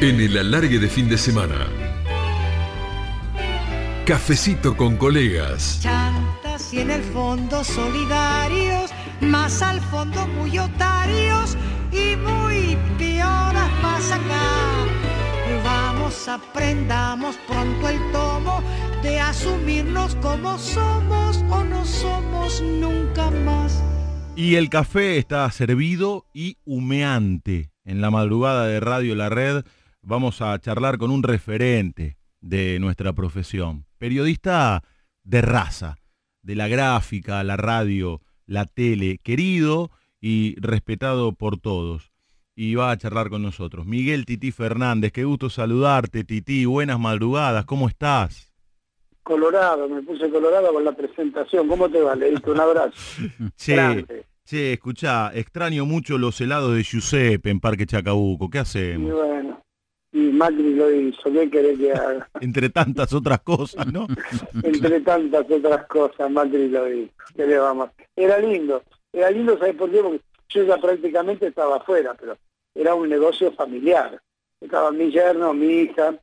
En el alargue de fin de semana. Cafecito con colegas. Chantas y en el fondo solidarios, más al fondo muy otarios y muy pioras más acá. Vamos, aprendamos pronto el tomo de asumirnos como somos o no somos nunca más. Y el café está servido y humeante. En la madrugada de Radio La Red vamos a charlar con un referente de nuestra profesión. Periodista de raza, de la gráfica, la radio, la tele, querido y respetado por todos. Y va a charlar con nosotros. Miguel Tití Fernández, qué gusto saludarte, Tití. Buenas madrugadas, ¿cómo estás? Colorado, me puse colorado con la presentación. ¿Cómo te va? Le un abrazo. che, che, escuchá, extraño mucho los helados de Giuseppe en Parque Chacabuco. ¿Qué hacemos? Y bueno, y Macri lo hizo, ¿qué querés que haga? Entre tantas otras cosas, ¿no? Entre tantas otras cosas, Macri lo hizo. ¿Qué le vamos? Era lindo, era lindo, ¿sabes por qué? Porque yo ya prácticamente estaba afuera, pero era un negocio familiar. Estaba mi yerno, mi hija,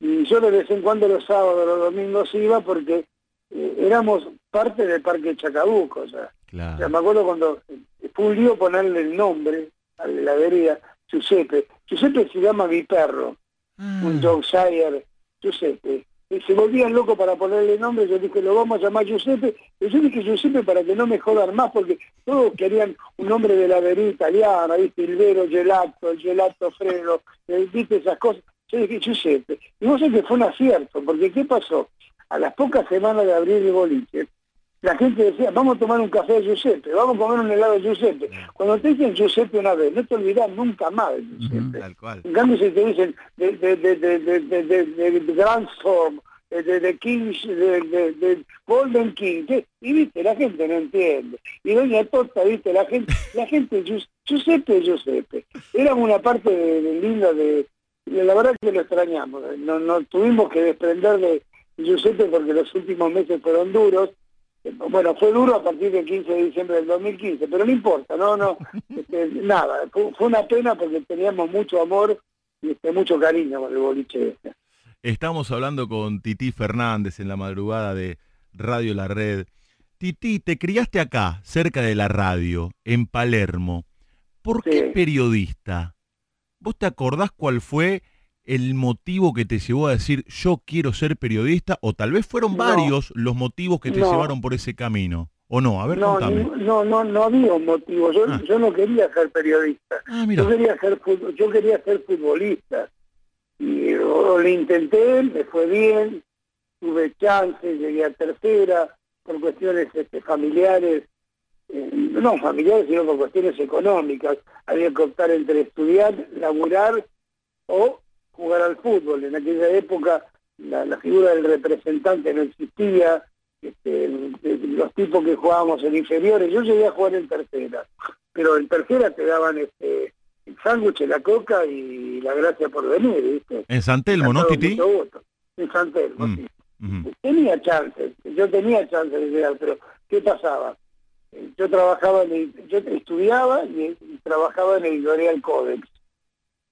y yo de vez en cuando los sábados, los domingos iba porque eh, éramos parte del Parque Chacabuco, o sea, me acuerdo cuando eh, fue un lío ponerle el nombre a la heladería Giuseppe. Giuseppe se llama mi perro, un Yorkshire Giuseppe. Y se volvían locos para ponerle nombre, yo dije, lo vamos a llamar Giuseppe, y yo dije Giuseppe para que no me jodan más, porque todos querían un nombre de heladería italiana, ¿viste? El Vero Gelato, el Gelato Fredo, eh, ¿viste? Esas cosas. Yo dije, Giuseppe. Y vos sabés que fue un acierto, porque ¿qué pasó? A las pocas semanas de abrir el boliche, la gente decía, vamos a tomar un café de Giuseppe, vamos a comer un helado de Giuseppe. Cuando te dicen Giuseppe una vez, no te olvidas nunca más de Giuseppe. tal cual. En cambio, si te dicen de, de, de, de, de, de, de, Grand Storm, de, Kings, de, de, Golden King, y viste, la gente no entiende. Y Doña Torta, viste, la gente, la gente, Giuseppe, Giuseppe. Era una parte de, linda de, la verdad que lo extrañamos, no, no tuvimos que desprender de Giuseppe porque los últimos meses fueron duros, bueno, fue duro a partir del 15 de diciembre del 2015, pero no importa, no, no, este, nada, fue, una pena porque teníamos mucho amor y este, mucho cariño con el boliche este. Estamos hablando con Titi Fernández en la madrugada de Radio La Red. Titi, te criaste acá, cerca de la radio, en Palermo. ¿Por qué periodista? ¿Vos te acordás cuál fue el motivo que te llevó a decir yo quiero ser periodista? O tal vez fueron varios los motivos que te llevaron por ese camino. ¿O no? A ver, no, No, no, no había un motivo. Yo, ah. yo no quería ser periodista. Ah, yo, quería ser, yo quería ser futbolista. Y lo, intenté, me fue bien, tuve chance, llegué a tercera, por cuestiones este, familiares, eh, no familiares, sino por cuestiones económicas. Había que optar entre estudiar, laburar o jugar al fútbol. En aquella época la, figura del representante no existía, este, los tipos que jugábamos en inferiores, yo llegué a jugar en tercera, pero en tercera te daban este, el sándwich, la coca y la gracia por venir, ¿viste? En San Telmo, ¿no, Titi? En San Telmo, sí. Tenía chance, yo tenía chance de llegar, pero ¿qué pasaba? Yo trabajaba en yo estudiaba y, trabajaba en el editorial Codex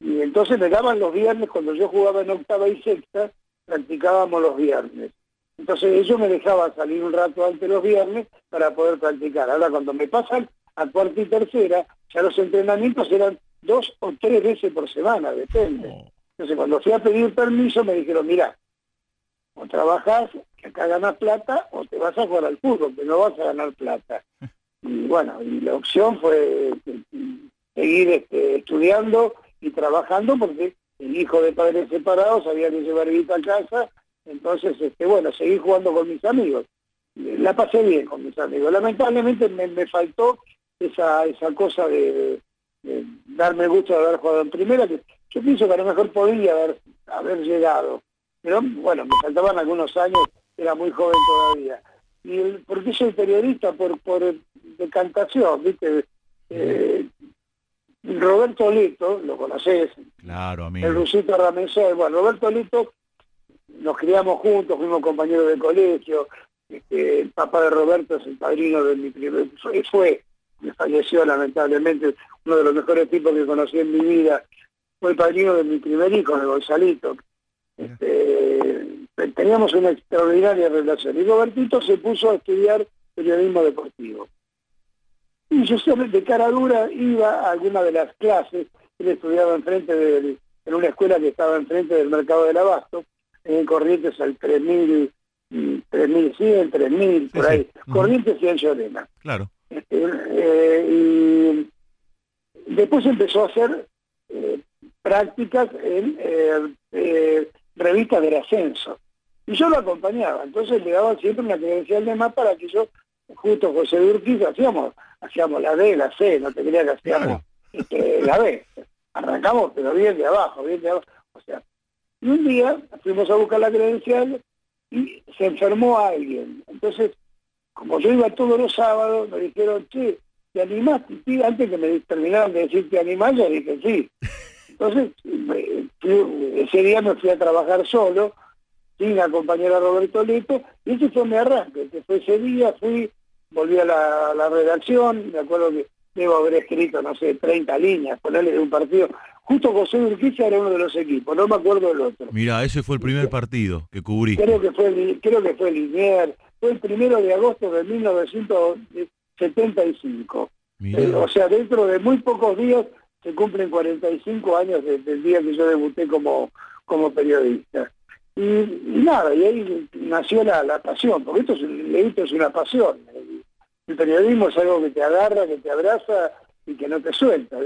y entonces me daban los viernes, cuando yo jugaba en octava y sexta, practicábamos los viernes. Entonces ellos me dejaban salir un rato antes los viernes para poder practicar. Ahora cuando me pasan a cuarta y tercera, ya los entrenamientos eran dos o tres veces por semana, depende. Oh. Entonces cuando fui a pedir permiso me dijeron, mira, o trabajás, que acá ganas plata, o te vas a jugar al fútbol, que no vas a ganar plata. Y bueno, y la opción fue este, seguir este, estudiando y trabajando porque el hijo de padres separados había que llevar vida a casa, entonces, este, bueno, seguí jugando con mis amigos. La pasé bien con mis amigos. Lamentablemente me, faltó esa, esa cosa de, darme gusto de haber jugado en primera, que yo pienso que a lo mejor podía haber, haber llegado. Pero bueno, me faltaban algunos años, era muy joven todavía. Y el, ¿Por qué soy periodista? Por, por decantación, ¿viste? Eh, Roberto Lito, lo conoces, claro, amigo. el rusito Ramensor, bueno, Roberto Lito, nos criamos juntos, fuimos compañeros de colegio, este, el papá de Roberto es el padrino de mi primer, fue, me falleció lamentablemente, uno de los mejores tipos que conocí en mi vida, fue el padrino de mi primer hijo, de Gonzalito. Este, teníamos una extraordinaria relación. Y Robertito se puso a estudiar periodismo deportivo. Y yo siempre de cara dura iba a alguna de las clases, él estudiaba enfrente de, en una escuela que estaba enfrente del mercado del abasto, en Corrientes al 3000, 3100, 3000, por ahí. Corrientes y en Llorena. Claro. Este, eh, y después empezó a hacer eh, prácticas en eh, revistas del ascenso. Y yo lo acompañaba, entonces le daba siempre una credencial de más para que yo, justo José Urquiz, hacíamos, hacíamos la D, la C, no te creía que hacíamos este, la B. Arrancamos, pero bien de abajo, bien de abajo. O sea, y un día fuimos a buscar la credencial y se enfermó alguien. Entonces, como yo iba todos los sábados, me dijeron, che, ¿te animás? Y antes que me terminaran de decir te animás, yo dije sí. Entonces, ese día me fui a trabajar solo, sin acompañar a Roberto Leto, y ese fue mi arranque, que fue ese día, fui, volví a la, redacción, me acuerdo que debo haber escrito, no sé, 30 líneas, ponerle de un partido. Justo José Urquiza era uno de los equipos, no me acuerdo del otro. Mira, ese fue el primer partido que cubrí. Creo que fue, creo que fue Linier, fue el primero de agosto de 1975. Eh, o sea, dentro de muy pocos días se cumplen 45 años desde el día que yo debuté como, como periodista. Y, nada, y ahí nació la, pasión, porque esto es, esto es una pasión. El, periodismo es algo que te agarra, que te abraza y que no te suelta.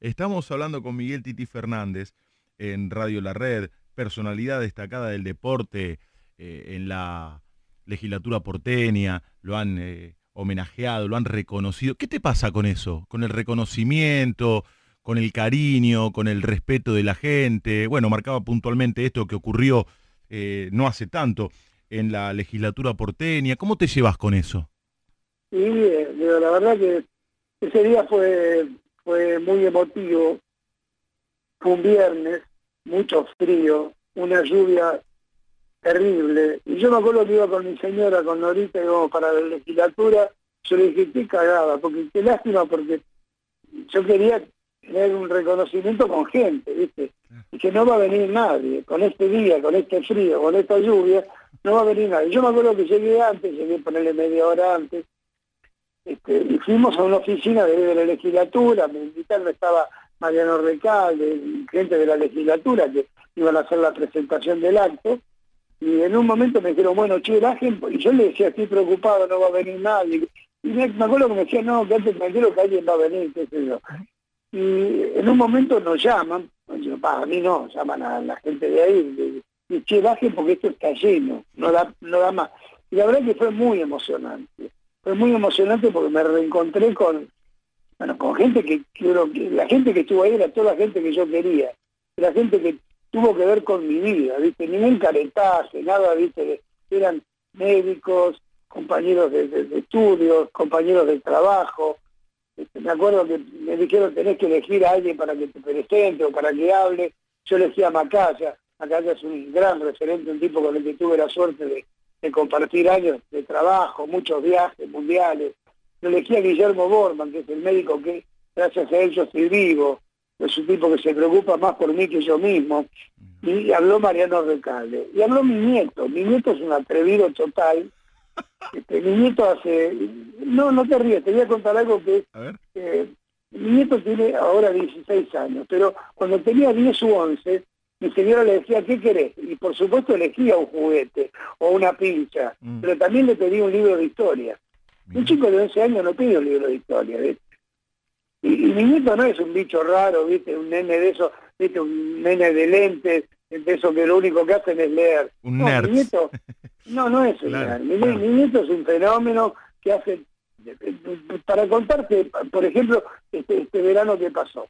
Estamos hablando con Miguel Titi Fernández en Radio La Red, personalidad destacada del deporte eh, en la legislatura porteña, lo han eh, homenajeado, lo han reconocido. ¿Qué te pasa con eso? Con el reconocimiento, con el cariño, con el respeto de la gente. Bueno, marcaba puntualmente esto que ocurrió eh, no hace tanto en la legislatura porteña. ¿Cómo te llevas con eso? Sí, eh, la verdad que ese día fue, fue muy emotivo. Fue un viernes, mucho frío, una lluvia terrible. Y yo me acuerdo que iba con mi señora, con Norita, íbamos para la legislatura, yo le dije, qué cagada, porque qué lástima, porque yo quería tener un reconocimiento con gente, ¿viste? Y que no va a venir nadie, con este día, con este frío, con esta lluvia, no va a venir nadie. Yo me acuerdo que llegué antes, llegué a ponerle media hora antes, este, y fuimos a una oficina de, la legislatura, me invitaron, estaba Mariano Recalde, gente de la legislatura que iban a hacer la presentación del acto, y en un momento me dijeron, bueno, che, bajen, y yo le decía, estoy preocupado, no va a venir nadie. Y me, acuerdo que me decían, no, quédate tranquilo que alguien va a venir, qué sé yo. Y en un momento nos llaman, para mí no, llaman a la gente de ahí, y che, bajen porque esto está lleno, no da, no da más. Y la verdad que fue muy emocionante. Fue muy emocionante porque me reencontré con, bueno, con gente que, que la gente que estuvo ahí era toda la gente que yo quería. La gente que tuvo que ver con mi vida, ¿viste? Ningún caretaje, nada, ¿viste? Eran médicos, compañeros de, estudios, compañeros de trabajo. Me acuerdo que me dijeron tenés que elegir a alguien para que te presente o para que hable. Yo elegí a Macaya. Macaya es un gran referente, un tipo con el que tuve la suerte de, compartir años de trabajo, muchos viajes mundiales. Yo elegí a Guillermo Borman, que es el médico que gracias a él yo estoy vivo es un tipo que se preocupa más por mí que yo mismo, y habló Mariano Recalde, y habló mi nieto, mi nieto es un atrevido total, este, mi nieto hace, no, no te ríes, te voy a contar algo que, eh, mi nieto tiene ahora 16 años, pero cuando tenía 10 u 11, mi señora le decía, ¿qué querés? Y por supuesto elegía un juguete o una pincha, mm. pero también le pedía un libro de historia. Un chico de 11 años no pide un libro de historia, y, mi nieto no es un bicho raro, ¿viste? Un nene de eso, ¿viste? Un nene de lentes, de eso que lo único que hacen es leer. Un no, Mi nieto, no, no es un nerd. Mi, nieto es un fenómeno que hace... Para contarte, por ejemplo, este, este verano que pasó.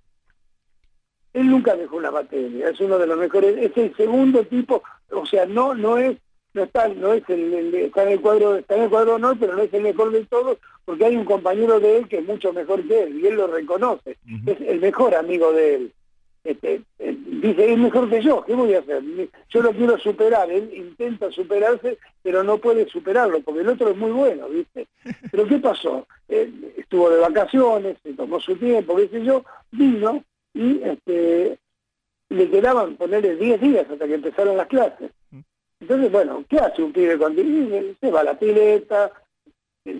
Él nunca dejó una materia, es uno de los mejores, es el segundo tipo, o sea, no, no es no está, no es el, está en el cuadro, está en el cuadro no, pero no es el mejor de todos, porque hay un compañero de él que es mucho mejor que él, y él lo reconoce, es el mejor amigo de él. Este, eh, dice, es mejor que yo, ¿qué voy a hacer? Yo lo quiero superar, él intenta superarse, pero no puede superarlo, porque el otro es muy bueno, ¿viste? Pero ¿qué pasó? estuvo de vacaciones, se tomó su tiempo, qué sé yo, vino y este, le quedaban ponerle 10 días hasta que empezaron las clases. Entonces, bueno, ¿qué hace un pibe cuando se va a la pileta?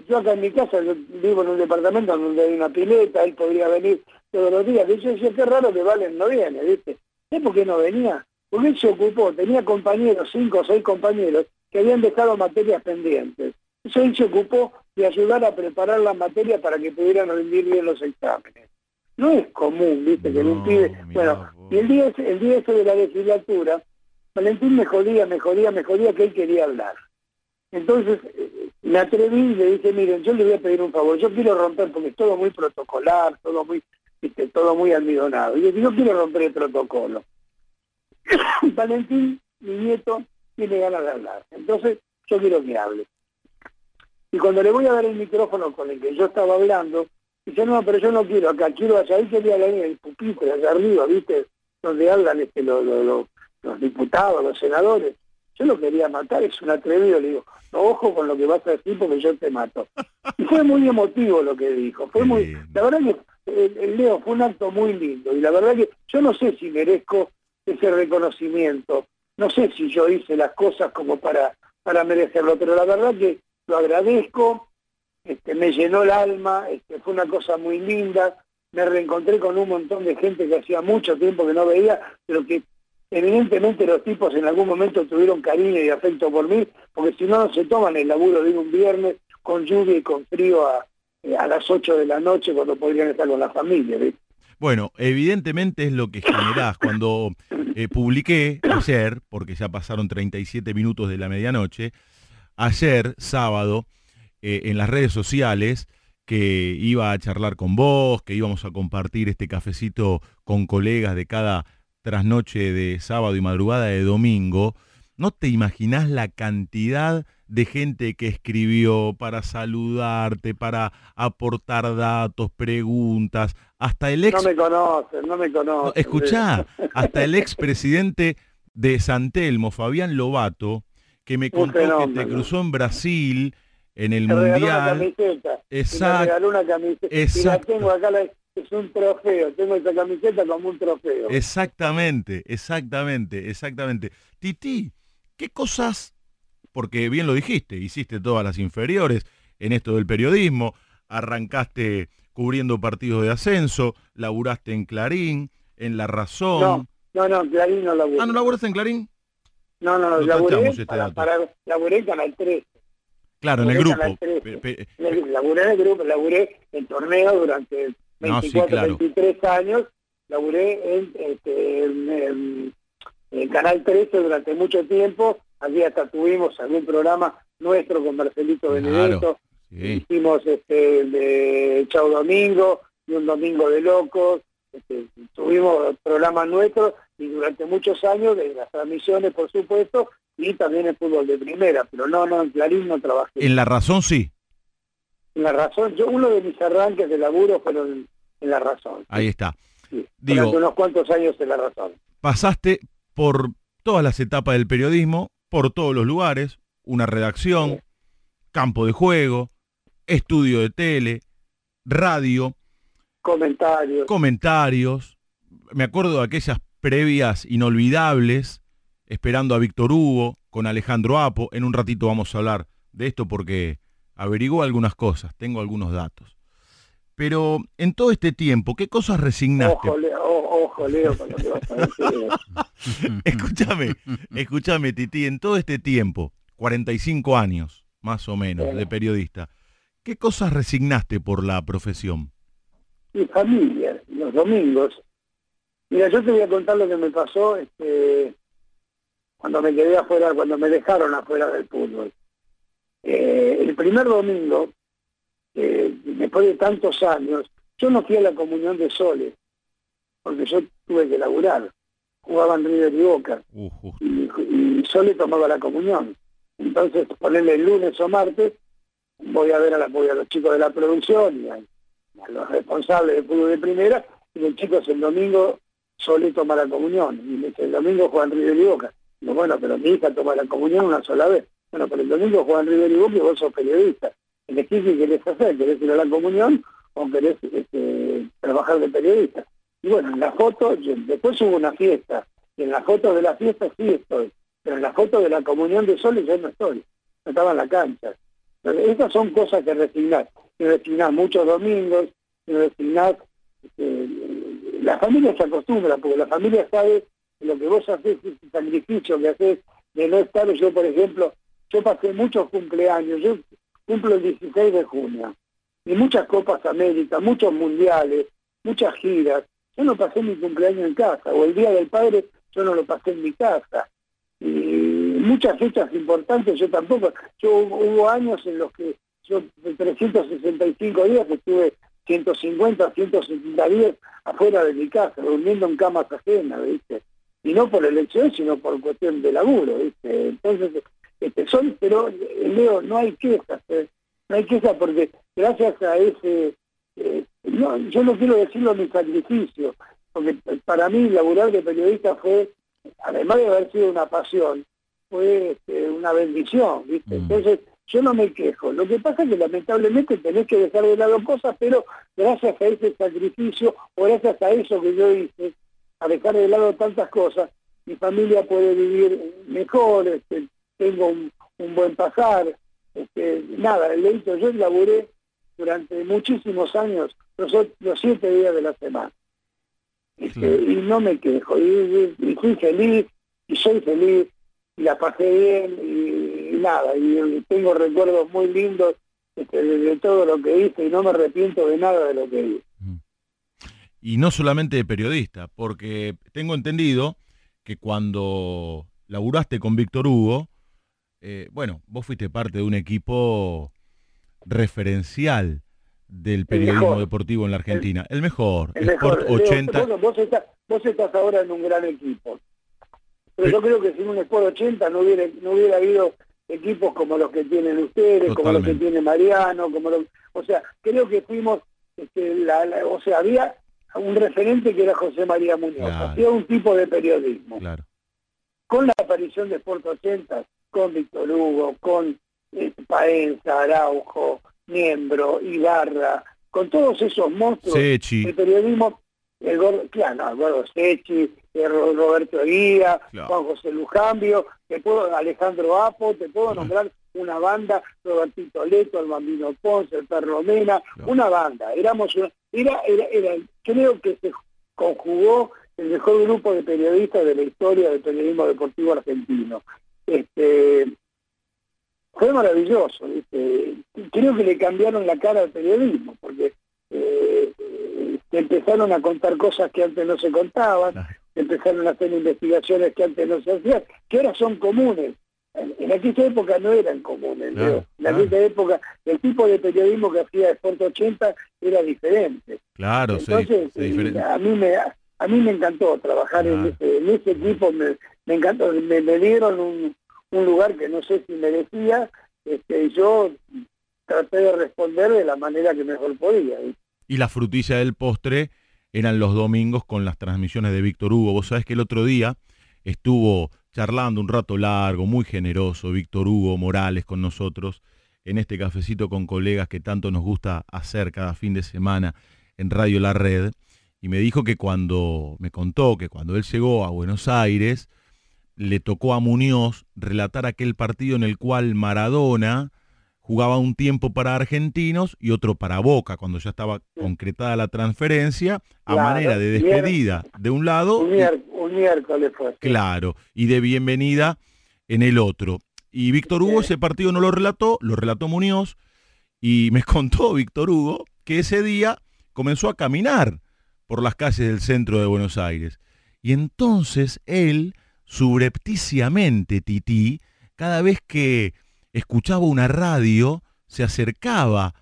Yo acá en mi casa, yo vivo en un departamento donde hay una pileta, él podría venir todos los días. Y yo decía, qué raro que Valen no viene, ¿viste? ¿Sé por qué no venía? Porque él se ocupó, tenía compañeros, cinco o seis compañeros, que habían dejado materias pendientes. Entonces él se ocupó de ayudar a preparar las materias para que pudieran rendir bien los exámenes. No es común, viste, que un pibe... Bueno, y el día, el día ese de la legislatura, Valentín me jodía, me jodía, me jodía que él quería hablar. Entonces eh, me atreví y le dije, miren, yo le voy a pedir un favor, yo quiero romper, porque es todo muy protocolar, todo muy, viste, todo muy almidonado. Y yo, quiero romper el protocolo. Valentín, mi nieto, tiene ganas de hablar. Entonces, yo quiero que hable. Y cuando le voy a dar el micrófono con el que yo estaba hablando, dice, no, pero yo no quiero acá, quiero allá. Ahí quería hablar en el pupitre, allá arriba, ¿viste? Donde hablan este, los, los diputados, los senadores. Yo lo quería matar, es un atrevido. Le digo, no, ojo con lo que vas a decir porque yo te mato. Y fue muy emotivo lo que dijo. Fue muy, la verdad que el Leo fue un acto muy lindo. Y la verdad que yo no sé si merezco ese reconocimiento. No sé si yo hice las cosas como para, para merecerlo, pero la verdad que lo agradezco, este, me llenó el alma, este, fue una cosa muy linda, me reencontré con un montón de gente que hacía mucho tiempo que no veía, pero que evidentemente los tipos en algún momento tuvieron cariño y afecto por mí, porque si no, no se toman el laburo de un viernes con lluvia y con frío a, eh, a las 8 de la noche cuando podrían estar con la familia. Bueno, evidentemente es lo que generás. Cuando eh, publiqué ayer, porque ya pasaron 37 minutos de la medianoche, ayer, sábado, eh, en las redes sociales, que iba a charlar con vos, que íbamos a compartir este cafecito con colegas de cada trasnoche de sábado y madrugada de domingo, no te imaginás la cantidad de gente que escribió para saludarte, para aportar datos, preguntas, hasta el ex... No me conocen, no me conocen. escuchá, hasta el ex presidente de San Telmo, Fabián Lobato, que me contó que te cruzó en Brasil en el Mundial. Una camiseta, Exacto. me regaló una camiseta. Exacto. Y la tengo acá, es un trofeo, tengo esa camiseta como un trofeo. Exactamente, exactamente, exactamente. Titi, ¿qué cosas porque bien lo dijiste, hiciste todas las inferiores en esto del periodismo, arrancaste cubriendo partidos de ascenso, laburaste en Clarín, en La Razón. No, no, no Clarín no laburé. Ah, ¿no laburaste en Clarín? No, no, no, laburé, este para, para, laburé en Canal 3. Claro, en el grupo. laburé en el grupo, laburé en torneo durante 24, 23 años, laburé en, este, en, en Canal 13 durante mucho tiempo. Allí hasta tuvimos algún programa nuestro con Marcelito Benedetto, hicimos este de Chau Domingo y un Domingo de Locos, este, tuvimos programas nuestros y durante muchos años de las transmisiones, por supuesto, y también el fútbol de primera, pero no, no, en Clarín no trabajé. En La Razón sí. En La Razón, yo uno de mis arranques de laburo fueron en, La Razón. Ahí está. Digo, unos cuantos años en La Razón. Pasaste por todas las etapas del periodismo, por todos los lugares, una redacción, campo de juego, estudio de tele, radio. Comentarios. Comentarios. Me acuerdo de aquellas previas inolvidables, esperando a Víctor Hugo, con Alejandro Apo. En un ratito vamos a hablar de esto porque averiguó algunas cosas, tengo algunos datos. Pero en todo este tiempo, ¿qué cosas resignaste? Ojo, Leo, con lo que vas a decir. escúchame, escúchame, Titi, en todo este tiempo, 45 años, más o menos, de periodista, ¿qué cosas resignaste por la profesión? Mi familia, los domingos. Mira, yo te voy a contar lo que me pasó este, cuando me quedé afuera, cuando me dejaron afuera del fútbol. Eh, el primer domingo, eh, después de tantos años, yo no fui a la comunión de Soles, porque yo tuve que laburar jugaban River y Boca. y, y, Sole tomaba la comunión. Entonces, ponerle el lunes o martes, voy a ver a, la, voy a los chicos de la producción y a, los responsables de fútbol de primera, y los chicos el domingo Sole toma la comunión. Y el domingo juegan River y Boca. Digo, bueno, pero mi hija toma la comunión una sola vez. Bueno, pero el domingo juegan River y y vos sos periodista. Elegís qué querés hacer, querés ir a la comunión o querés este, trabajar de periodista. Y bueno, en la foto, después hubo una fiesta, y en la foto de la fiesta sí estoy, pero en la foto de la comunión de soles yo no estoy, no estaba en la cancha. Estas son cosas que resignar, que resignar muchos domingos, que resignar, este, la familia se acostumbra, porque la familia sabe lo que vos haces, ese sacrificio que haces de no estar, yo por ejemplo, yo pasé muchos cumpleaños, yo cumplo el 16 de junio, y muchas Copas América, muchos mundiales, muchas giras, yo no pasé mi cumpleaños en casa, o el Día del Padre yo no lo pasé en mi casa. Y muchas fechas importantes yo tampoco. Yo hubo años en los que yo de 365 días estuve 150, 160 días afuera de mi casa, durmiendo en camas ajenas, ¿viste? Y no por elección, sino por cuestión de laburo, ¿viste? Entonces, este, son, pero eh, Leo, no hay quejas, ¿eh? no hay quejas porque gracias a ese eh, no, yo no quiero decirlo mi sacrificio, porque para mí laburar de periodista fue, además de haber sido una pasión, fue este, una bendición, ¿viste? Mm. Entonces, yo no me quejo. Lo que pasa es que lamentablemente tenés que dejar de lado cosas, pero gracias a ese sacrificio o gracias a eso que yo hice, a dejar de lado tantas cosas, mi familia puede vivir mejor, este, tengo un, buen pasar, este, nada, el hecho, yo laburé durante muchísimos años, los, los siete días de la semana. Este, y no me quejo, y, fui feliz, y soy feliz, y la pasé bien, y, nada, y, tengo recuerdos muy lindos este, de, todo lo que hice, y no me arrepiento de nada de lo que hice. Y no solamente de periodista, porque tengo entendido que cuando laburaste con Víctor Hugo, eh, bueno, vos fuiste parte de un equipo referencial del periodismo deportivo en la Argentina. El, mejor. El Sport 80. vos, estás, ahora en un gran equipo. Pero yo creo que sin un Sport 80 no hubiera, no hubiera habido equipos como los que tienen ustedes, como los que tiene Mariano, como o sea, creo que fuimos, este, la, o sea, había un referente que era José María Muñoz, hacía un tipo de periodismo. Claro. Con la aparición de Sport 80, con Víctor Hugo, con eh, Paenza, Araujo, Miembro, Ibarra, con todos esos monstruos del periodismo, el gordo, claro, no, Sechi, Roberto Guía, Juan José Lujambio, te puedo, Alejandro Apo, te puedo nombrar una banda, Robertito Leto, el Bambino Ponce, el Perro Mena, una banda, éramos una, era, era, era, creo que se conjugó el mejor grupo de periodistas de la historia del periodismo deportivo argentino. Este, fue maravilloso. Creo que le cambiaron la cara al periodismo, porque eh, empezaron a contar cosas que antes no se contaban, empezaron a hacer investigaciones que antes no se hacían, que ahora son comunes. En, aquella época no eran comunes. en aquella época el tipo de periodismo que hacía Sport 80 era diferente. Claro, Entonces, a mí me a mí me encantó trabajar en, ese, en ese equipo, me, me encantó, me, me dieron un, un lugar que no sé si merecía, este, yo traté de responder de la manera que mejor podía. Y la frutilla del postre eran los domingos con las transmisiones de Víctor Hugo. Vos sabés que el otro día estuvo charlando un rato largo, muy generoso, Víctor Hugo Morales con nosotros, en este cafecito con colegas que tanto nos gusta hacer cada fin de semana en Radio La Red, y me dijo que cuando, me contó que cuando él llegó a Buenos Aires, le tocó a Muñoz relatar aquel partido en el cual Maradona jugaba un tiempo para argentinos y otro para Boca, cuando ya estaba concretada la transferencia, a manera de despedida de un lado. Un, miércoles fue. Claro, y de bienvenida en el otro. Y Víctor Hugo ese partido no lo relató, lo relató Muñoz, y me contó Víctor Hugo que ese día comenzó a caminar por las calles del centro de Buenos Aires. Y entonces él subrepticiamente Tití, cada vez que escuchaba una radio, se acercaba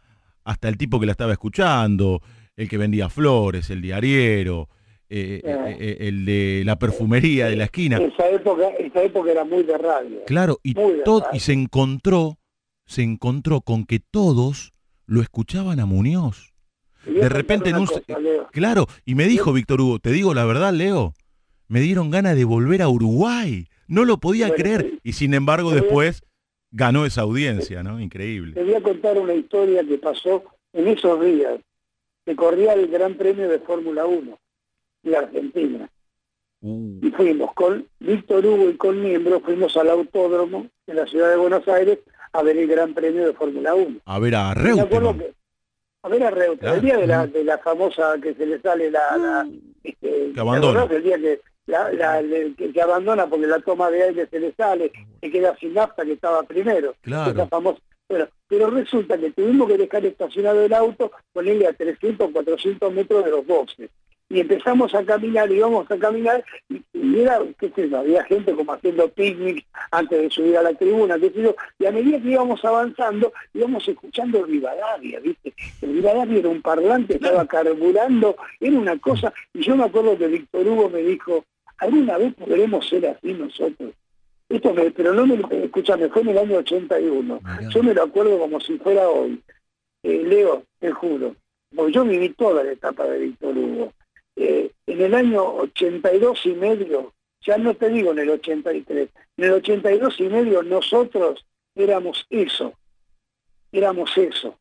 hasta el tipo que la estaba escuchando, el que vendía flores, el diariero, eh, eh, eh, el de la perfumería de la esquina. Esa época, esa época era muy de radio. Claro, y, todo, y se encontró, se encontró con que todos lo escuchaban a Muñoz. De repente en un... claro, y me dijo Víctor Hugo, te digo la verdad, Leo, me dieron ganas de volver a Uruguay. No lo podía creer. Y sin embargo después ganó esa audiencia, ¿no? Increíble. Te voy a contar una historia que pasó en esos días. Se corría el Gran Premio de Fórmula 1. y Argentina. Uh. Y fuimos con Víctor Hugo y con Miembro, fuimos al autódromo en la ciudad de Buenos Aires a ver el Gran Premio de Fórmula 1. A ver a Reutemann. a ver a Reutemann, el día de la, de la famosa que se le sale la... la este, que abandona. El día que, la, la, que, abandona porque la toma de aire se le sale, se queda sin nafta que estaba primero. Claro. famosa. Bueno, pero resulta que tuvimos que dejar estacionado el auto, ponerle a 300, 400 metros de los boxes y empezamos a caminar, íbamos a caminar, y, era, qué sé yo, había gente como haciendo picnic antes de subir a la tribuna, qué sé yo, y a medida que íbamos avanzando, íbamos escuchando el Rivadavia, ¿viste? El Rivadavia era un parlante, estaba carburando, era una cosa, y yo me acuerdo que Víctor Hugo me dijo, alguna vez podremos ser así nosotros. Esto me, pero no me, escúchame, fue en el año 81, yo me lo acuerdo como si fuera hoy. Eh, Leo, te juro, porque yo viví toda la etapa de Víctor Hugo eh, en el año 82 y medio, ya no te digo en el 83, en el 82 y medio nosotros éramos eso, éramos eso.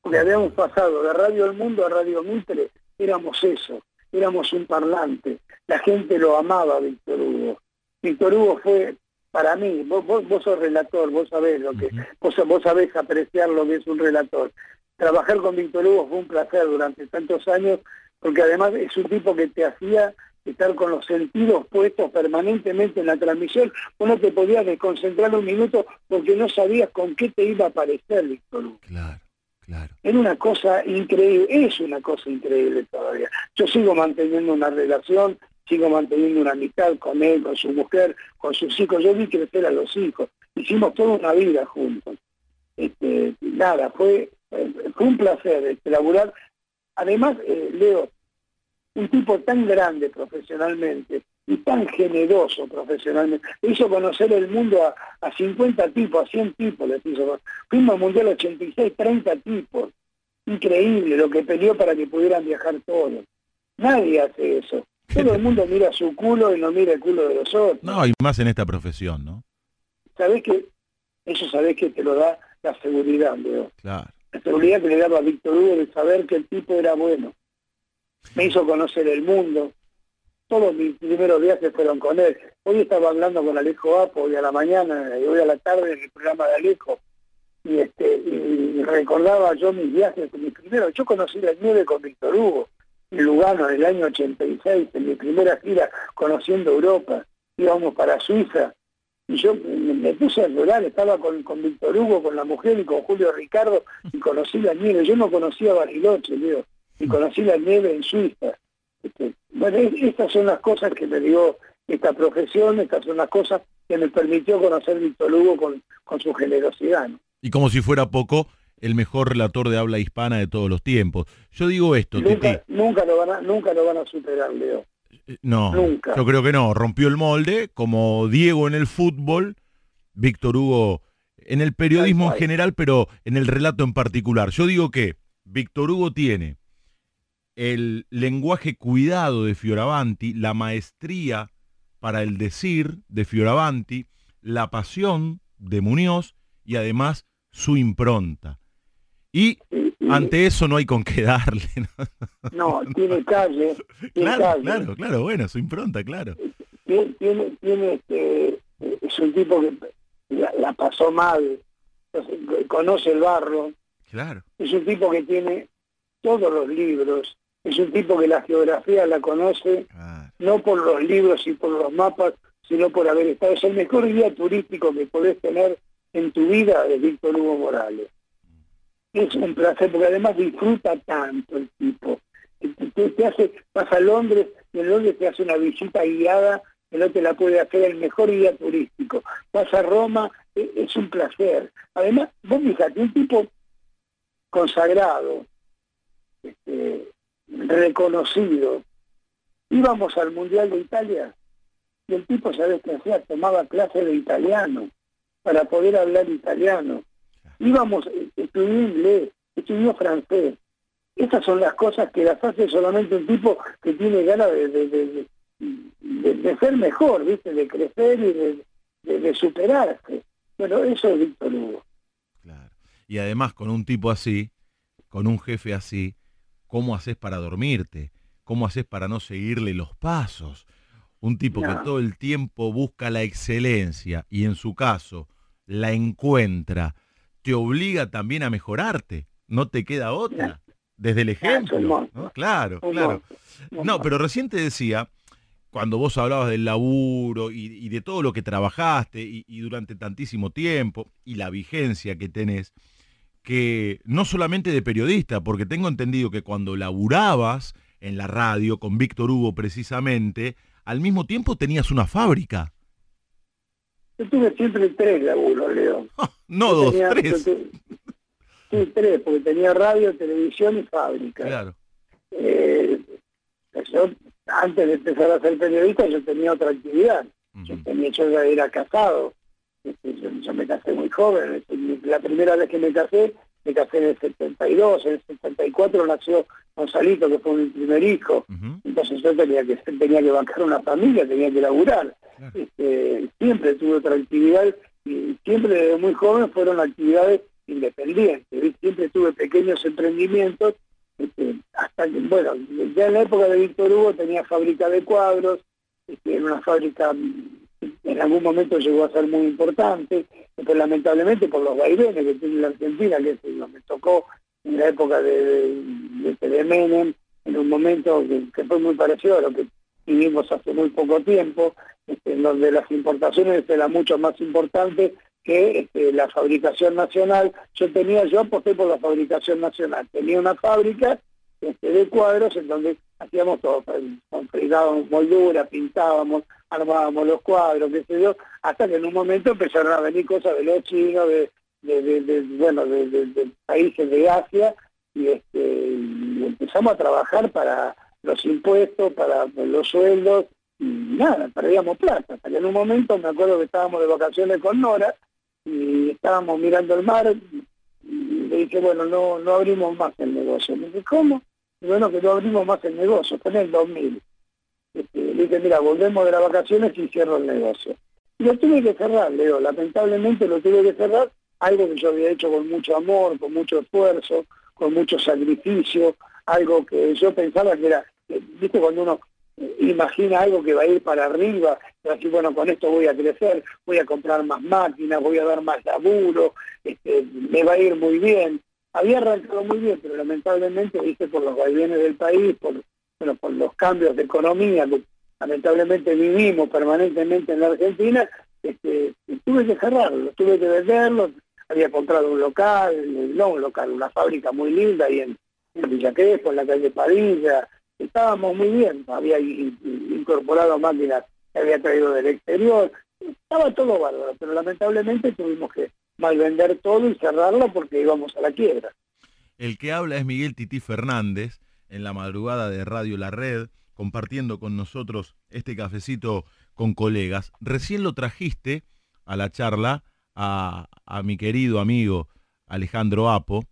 Porque habíamos pasado de Radio El Mundo a Radio Mitre, éramos eso, éramos un parlante. La gente lo amaba, Víctor Hugo. Víctor Hugo fue, para mí, vos, vos, sos relator, vos sabés lo que, vos, vos sabés apreciar lo que es un relator. Trabajar con Víctor Hugo fue un placer durante tantos años porque además es un tipo que te hacía estar con los sentidos puestos permanentemente en la transmisión, vos no te podías desconcentrar un minuto porque no sabías con qué te iba a aparecer Víctor Hugo. Claro, claro. Era una cosa increíble, es una cosa increíble todavía. Yo sigo manteniendo una relación, sigo manteniendo una amistad con él, con su mujer, con sus hijos. Yo vi crecer a los hijos, hicimos toda una vida juntos. Este, nada, fue, fue un placer este, laburar. Además, eh, Leo, un tipo tan grande profesionalmente y tan generoso profesionalmente. hizo conocer el mundo a, 50 tipos, a 100 tipos. Les hizo. Fuimos al Mundial 86, 30 tipos. Increíble lo que peleó para que pudieran viajar todos. Nadie hace eso. Todo el mundo mira su culo y no mira el culo de los otros. No, y más en esta profesión, ¿no? ¿Sabés que Eso sabés que te lo da la seguridad, Leo. Claro. La seguridad que le daba a Víctor Hugo de saber que el tipo era bueno me hizo conocer el mundo. Todos mis primeros viajes fueron con él. Hoy estaba hablando con Alejo Apo, hoy a la mañana y hoy a la tarde en el programa de Alejo. Y, este, y recordaba yo mis viajes, mis primeros. Yo conocí la nieve con Víctor Hugo en Lugano en el año 86, en mi primera gira conociendo Europa. Íbamos para Suiza y yo me, puse a llorar, estaba con, con Víctor Hugo, con la mujer y con Julio Ricardo y conocí la nieve. Yo no conocía Bariloche, Leo y conocí la nieve en Suiza. Este, bueno, estas son las cosas que me dio esta profesión, estas son las cosas que me permitió conocer Víctor Hugo con, con su generosidad. Y como si fuera poco, el mejor relator de habla hispana de todos los tiempos. Yo digo esto, nunca, Nunca lo, van a, nunca lo van a superar, Leo. Eh, no, nunca. yo creo que no. Rompió el molde, como Diego en el fútbol, Víctor Hugo en el periodismo en general, pero en el relato en particular. Yo digo que Víctor Hugo tiene el lenguaje cuidado de Fioravanti, la maestría para el decir de Fioravanti, la pasión de Muñoz y además su impronta. Y ante eso no hay con qué darle. No, tiene calle. claro, claro, claro, bueno, su impronta, claro. Tiene, tiene, este, es un tipo que la, pasó mal, conoce el barro. Claro. Es un tipo que tiene todos los libros, es un tipo que la geografía la conoce, no por los libros y por los mapas, sino por haber estado. Es el mejor guía turístico que podés tener en tu vida de Víctor Hugo Morales. Es un placer, porque además disfruta tanto el tipo. Te, hace, vas a Londres y en Londres te hace una visita guiada que no te la puede hacer el mejor guía turístico. Vas a Roma, e, es un placer. Además, vos fíjate, un tipo consagrado, este, reconocido. Íbamos al Mundial de Italia y el tipo, ¿sabes qué hacía? Tomaba clases de italiano para poder hablar italiano. Íbamos, estudió inglés, estudió francés. Estas son las cosas que las hace solamente un tipo que tiene ganas de, de, de, ser mejor, ¿viste? De crecer y de, superarse. Bueno, eso es Víctor Hugo. Claro. Y además con un tipo así, con un jefe así, ¿Cómo haces para dormirte? ¿cómo haces para no seguirle los pasos? Un tipo que todo el tiempo busca la excelencia y en su caso la encuentra, te obliga también a mejorarte. No te queda otra. Desde el ejemplo. ¿no? Claro, claro. No, pero recién te decía, cuando vos hablabas del laburo y, y de todo lo que trabajaste y, y durante tantísimo tiempo y la vigencia que tenés, que no solamente de periodista, porque tengo entendido que cuando laburabas en la radio con Víctor Hugo precisamente, al mismo tiempo tenías una fábrica. Yo tuve siempre tres laburos, Leo. No Yo dos, tenía- tres. Sí, tres, porque tenía radio, televisión y fábrica. Claro. Eh, yo, antes de empezar a ser periodista, yo tenía otra actividad. Yo, tenía, yo ya era casado. Este, Yo, yo me casé muy joven. Este, La primera vez que me casé, me casé en el 72. En el 74 nació Gonzalito, que fue mi primer hijo. Ujú. Entonces yo tenía que tenía que bancar una familia, tenía que laburar. Claro. Este, siempre tuve otra actividad y siempre desde muy joven fueron actividades independientes. Siempre tuve pequeños emprendimientos este, hasta que, bueno, ya en la época de Víctor Hugo tenía fábrica de cuadros, este, era una fábrica en algún momento llegó a ser muy importante, pero lamentablemente por los vaivenes que tiene la Argentina, que me tocó en la época de, de, de- Menem, en un momento que, fue muy parecido a lo que vivimos hace muy poco tiempo, este, en donde las importaciones era mucho más importante que este, la fabricación nacional. Yo tenía, yo aposté por la fabricación nacional. Tenía una fábrica este, de cuadros en donde hacíamos todo, fabricábamos moldura, pintábamos, armábamos los cuadros, qué sé yo, hasta que en un momento empezaron a venir cosas de los chinos, de, bueno, de, países de Asia, y, este, y empezamos a trabajar para los impuestos, para los sueldos, y nada, perdíamos plata. En un momento me acuerdo que estábamos de vacaciones con Nora, y estábamos mirando el mar, y le dije, bueno, no, no abrimos más el negocio. Me dije, ¿cómo? Bueno, que no abrimos más el negocio, fue en el 2000. Este, dije, mira, volvemos de las vacaciones y cierro el negocio. Y lo tuve que cerrar, Leo, lamentablemente lo tuve que cerrar, algo que yo había hecho con mucho amor, con mucho esfuerzo, con mucho sacrificio, algo que yo pensaba que era, que, viste, cuando uno eh, imagina algo que va a ir para arriba, y así, bueno, con esto voy a crecer, voy a comprar más máquinas, voy a dar más laburo, este, me va a ir muy bien. Había arrancado muy bien, pero lamentablemente, viste, por los vaivenes del país, bueno, por los cambios de economía que lamentablemente vivimos permanentemente en la Argentina, este, tuve que cerrarlo, tuve que venderlo, había comprado un local, no un local, una fábrica muy linda ahí en, en Villa Crespo, en la calle Padilla, estábamos muy bien, había in- in- incorporado máquinas que había traído del exterior, estaba todo bárbaro, pero lamentablemente tuvimos que malvender todo y cerrarlo porque íbamos a la quiebra. El que habla es Miguel Tití Fernández, en la madrugada de Radio La Red, compartiendo con nosotros este cafecito con colegas. Recién lo trajiste a la charla a, a mi querido amigo Alejandro Apo.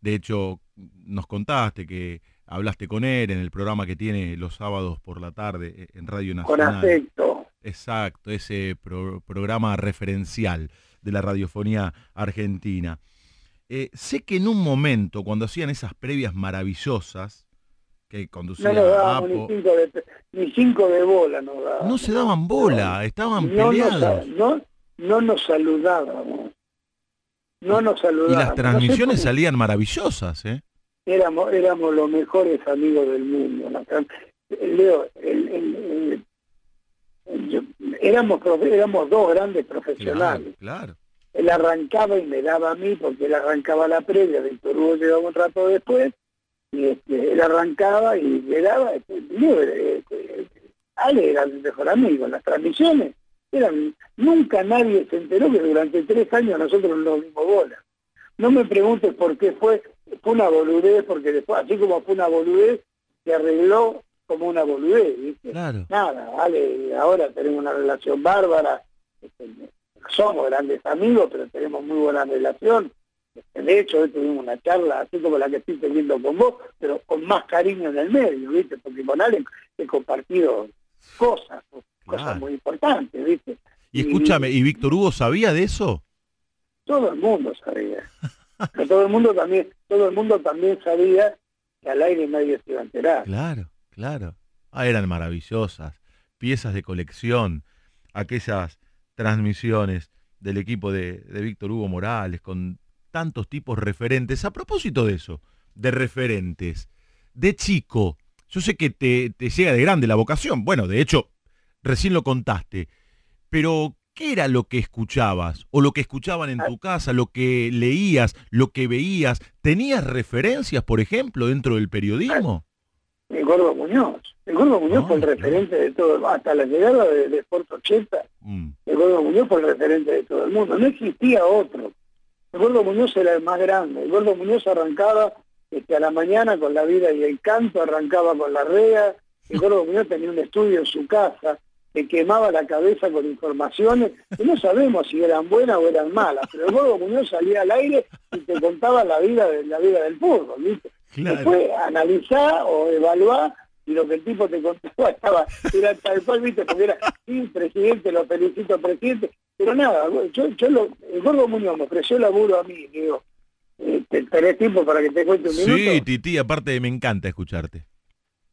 De hecho, nos contaste que hablaste con él en el programa que tiene los sábados por la tarde eh, en Radio Con Nacional. afecto. Exacto, ese pro- programa referencial de la radiofonía argentina. Eh, sé que en un momento, cuando hacían esas previas maravillosas, que conducía No nos dábamos Apo, ni cinco de, ni cinco de bola, nos dábamos. no se daban bola, estaban no nos, peleados. no, no nos saludábamos. No nos Y saludábamos. las No sé transmisiones salían maravillosas, ¿eh? éramos, éramos los mejores amigos del mundo. Leo, el- el- el- yo- éramos, éramos dos grandes Claro, profesionales. claro. Él arrancaba y me daba a mí porque él arrancaba la previa, Víctor Hugo llegaba un rato después, y este, él arrancaba y le daba, este, eh, eh, Ale era mi mejor amigo, las transmisiones eran, nunca nadie se enteró que durante tres años nosotros no dimos bola. No me preguntes por qué fue, fue una boludez, porque después, así como fue una boludez, se arregló como una boludez, ¿viste? Claro. Nada, vale, ahora tenemos una relación bárbara, este, somos grandes amigos, pero tenemos muy buena relación. De hecho, hoy tuvimos una charla así como la que estoy teniendo con vos, pero con más cariño en el medio, ¿viste? Porque con Alex he compartido cosas, cosas Claro. muy importantes, ¿viste? Y escúchame, ¿y Víctor Hugo sabía de eso? Todo el mundo sabía. Pero todo el mundo también, todo el mundo también sabía que al aire nadie se iba a enterar. Claro, claro. Ah, eran maravillosas. Piezas de colección. Aquellas transmisiones del equipo de, de Víctor Hugo Morales con tantos tipos referentes. A propósito de eso, de referentes, de chico, yo sé que te, te llega de grande la vocación. Bueno, de hecho, recién lo contaste. Pero, ¿qué era lo que escuchabas? ¿O lo que escuchaban en tu casa? ¿Lo que leías? ¿Lo que veías? ¿Tenías referencias, por ejemplo, dentro del periodismo? El Gordo Muñoz. El Gordo Muñoz Ah, fue el referente de todo, hasta la llegada de, de Sport 80, Mm, el Gordo Muñoz fue el referente de todo el mundo. No existía otro. El Gordo Muñoz era el más grande. El Gordo Muñoz arrancaba este, a la mañana con la vida y el canto, arrancaba con la rea. El Gordo Muñoz tenía un estudio en su casa, que quemaba la cabeza con informaciones que no sabemos si eran buenas o eran malas, pero el Gordo Muñoz salía al aire y te contaba la vida de la vida del fútbol, ¿viste? claro. Después analizar o evaluar y lo que el tipo te contaba estaba, era tal cual, viste, porque era, sí, presidente, lo felicito, presidente, pero nada, yo, yo lo, el Gordo Muñoz me ofreció laburo a mí, digo, eh, ¿te- ¿tenés tiempo para que te cuente un minuto? Sí, Titi, aparte me encanta escucharte.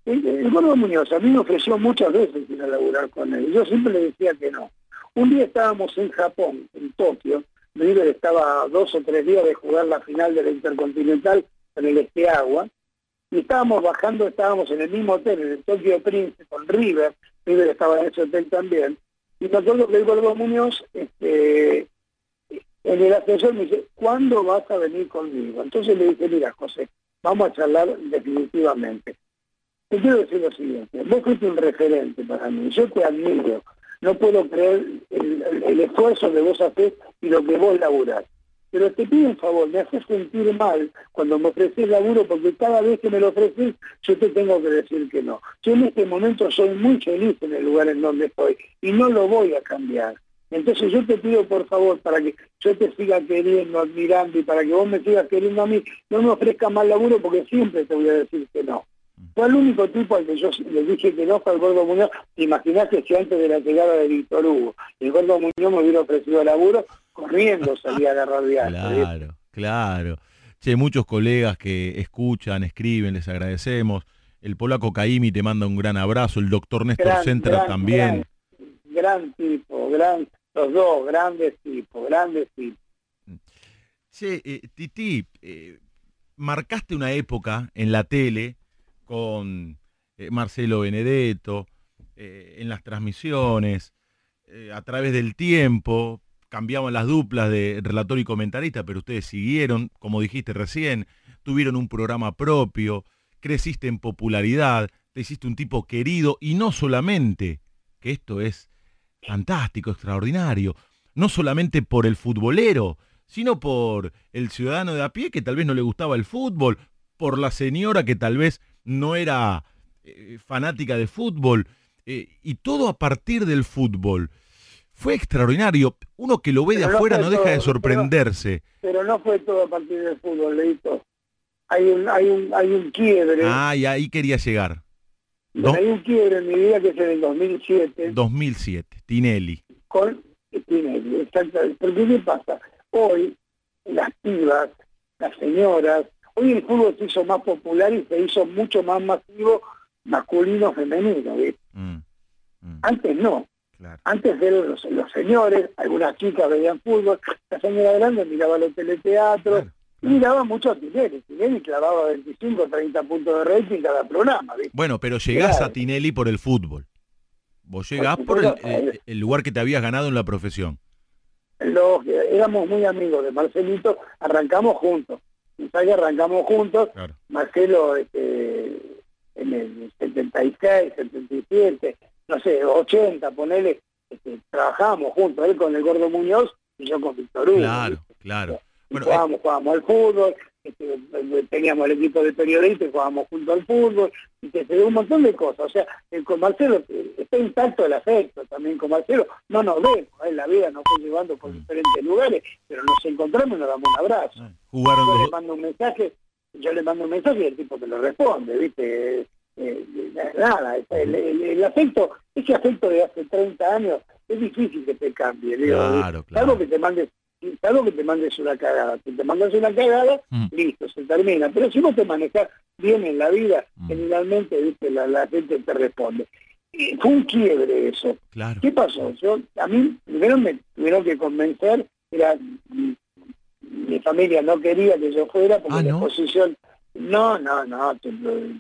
El, el Gordo Muñoz a mí me ofreció muchas veces ir a laburar con él. Yo siempre le decía que no. Un día estábamos en Japón, en Tokio. River estaba a dos o tres días de jugar la final de la Intercontinental en el Esteagua. Estábamos bajando, estábamos en el mismo hotel, en el Tokyo Prince, con River. River estaba en ese hotel también. Y me acuerdo que el Gordo Muñoz, este, en el ascensor me dice, ¿cuándo vas a venir conmigo? Entonces le dije, mira, José, vamos a charlar definitivamente. Te quiero decir lo siguiente, vos fuiste un referente para mí, yo te admiro, no puedo creer el esfuerzo que vos haces y lo que vos laburás. Pero te pido un favor, me haces sentir mal cuando me ofreces laburo, porque cada vez que me lo ofreces, yo te tengo que decir que no. Yo en este momento soy muy feliz en el lugar en donde estoy y no lo voy a cambiar. Entonces yo te pido por favor, para que yo te siga queriendo, admirando y para que vos me sigas queriendo a mí, no me ofrezcas más laburo porque siempre te voy a decir que no. Fue el único tipo al que yo le dije que no fue el Gordo Muñoz. ¿Te imaginás que si antes de la llegada de Víctor Hugo el Gordo Muñoz me hubiera ofrecido laburo, corriendo salía a agarrar viaje? Claro, claro. Che, muchos colegas que escuchan, escriben, les agradecemos. El polaco Caimi te manda un gran abrazo, el doctor Néstor Gran, Centra gran, también. Gran, gran tipo, gran, los dos grandes tipos, grandes tipos. Che, eh, Titi, eh, marcaste una época en la tele con eh, Marcelo Benedetto, en las transmisiones, a través del tiempo, cambiaban las duplas de relator y comentarista, pero ustedes siguieron, como dijiste recién, tuvieron un programa propio, creciste en popularidad, te hiciste un tipo querido y no solamente, que esto es fantástico, extraordinario, no solamente por el futbolero, sino por el ciudadano de a pie que tal vez no le gustaba el fútbol, por la señora que tal vez no era eh, fanática de fútbol, eh, y todo a partir del fútbol. Fue extraordinario. Uno que lo ve de Pero no afuera fue no deja todo, de sorprenderse. Pero no fue todo a partir del fútbol, Leito. Hay un, hay un, hay un quiebre. Ah, y ahí quería llegar. Do- Hay un quiebre en mi vida que es en el 2007 2007, Tinelli. con Tinelli. Exactamente. Porque ¿qué pasa? Hoy las pibas, las señoras, hoy el fútbol se hizo más popular y se hizo mucho más masivo masculino femenino. ¿viste? Mm, mm, Antes no. Claro. Antes eran los, los señores, algunas chicas veían fútbol, la señora grande miraba los teleteatros, Claro, y miraba mucho a Tinelli. Tinelli clavaba 25 30 puntos de rating cada programa. ¿viste? Bueno, pero llegás Claro. a Tinelli por el fútbol. Vos llegás Por por el, supuesto. el- el lugar que te habías ganado en la profesión. Los, éramos muy amigos de Marcelito, arrancamos juntos. Que arrancamos juntos. Marcelo este, en el 76, 77, no sé, 80, ponele, este, trabajamos juntos, él con el Gordo Muñoz y yo con Víctor Hugo. Claro, ¿viste? claro. Bueno, eh, jugábamos, jugábamos al fútbol, este, teníamos el equipo de periodistas, jugábamos junto al fútbol, y que se dio un montón de cosas. O sea, eh, con Marcelo eh, está intacto el afecto también con Marcelo. No nos vemos, en la vida nos fue llevando por Mm. diferentes lugares, pero nos encontramos y nos damos un abrazo. eh, jugaron Yo le mando un mensaje, yo le mando un mensaje y el tipo me lo responde, ¿viste? Eh, eh, nada, el, el- el afecto, ese afecto de hace 30 años, es difícil que te cambie, digo, Claro. Salvo que te mandes salvo que te mandes una cagada. Si te mandas una cagada, Mm. listo, se termina. Pero si vos te manejas bien en la vida, Mm. generalmente viste la, la gente te responde. Y fue un quiebre eso. Claro. ¿Qué pasó? Yo, a mí primero me tuvieron que convencer, era mi, mi familia no quería que yo fuera porque Ah, la ¿no? No, no, no,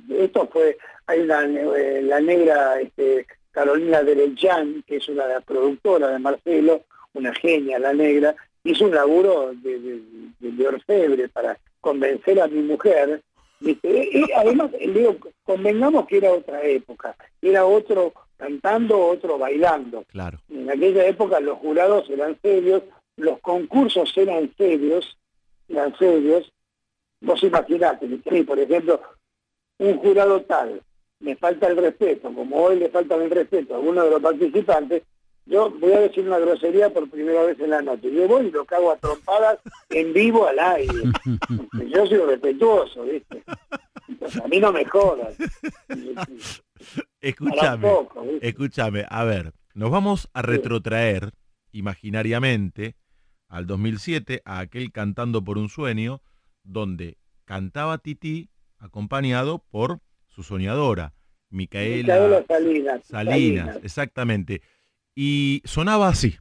esto fue, hay una eh, la negra este, Carolina Derechán, que es una de las productoras de Marcelo, una genia la negra, hizo un laburo de, de, de- orfebre para convencer a mi mujer, ¿viste? Y, y además, digo, convengamos que era otra época, era otro cantando, otro bailando. Claro. En aquella época los jurados eran serios, los concursos eran serios, eran serios. Vos imaginate, sí, por ejemplo, un jurado tal, me falta el respeto, como hoy le falta el respeto a alguno de los participantes, yo voy a decir una grosería por primera vez en la noche. Yo voy y lo cago a trompadas en vivo al aire. Yo soy respetuoso, ¿viste? A mí no me jodas. Escúchame. Escúchame, a ver, nos vamos a retrotraer imaginariamente al 2007 a aquel Cantando por un Sueño, donde cantaba Titi acompañado por su soñadora, Micaela, Micaela Salinas. Salinas, exactamente. Y sonaba así.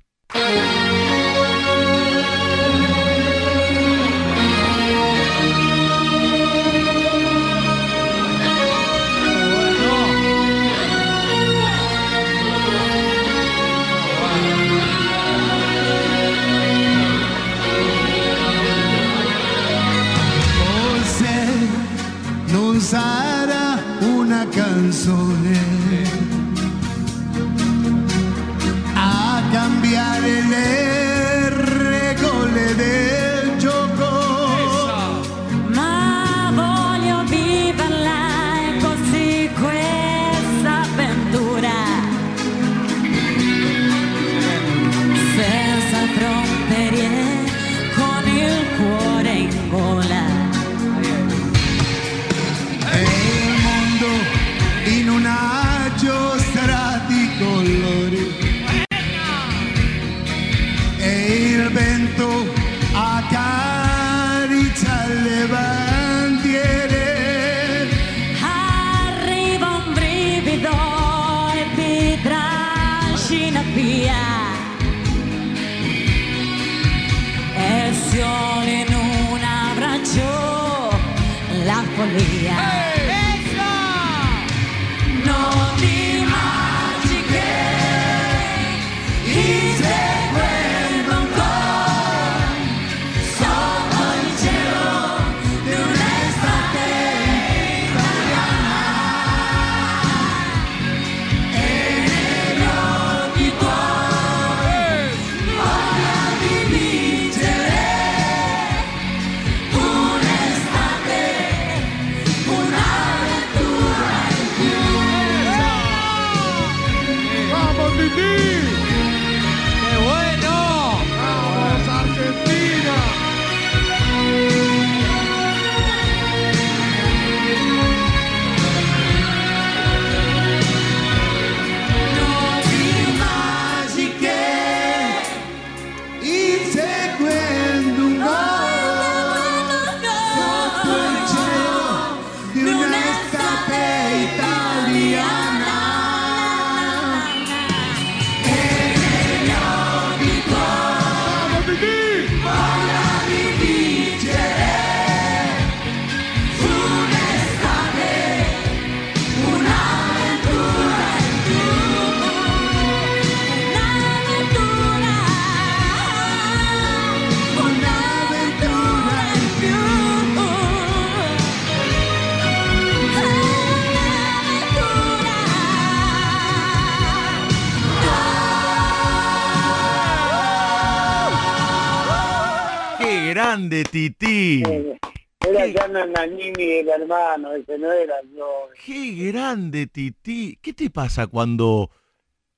Grande, Titi! Eh, Era ya Nanini el hermano, ese no era yo. ¡Qué grande, Titi! ¿Qué te pasa cuando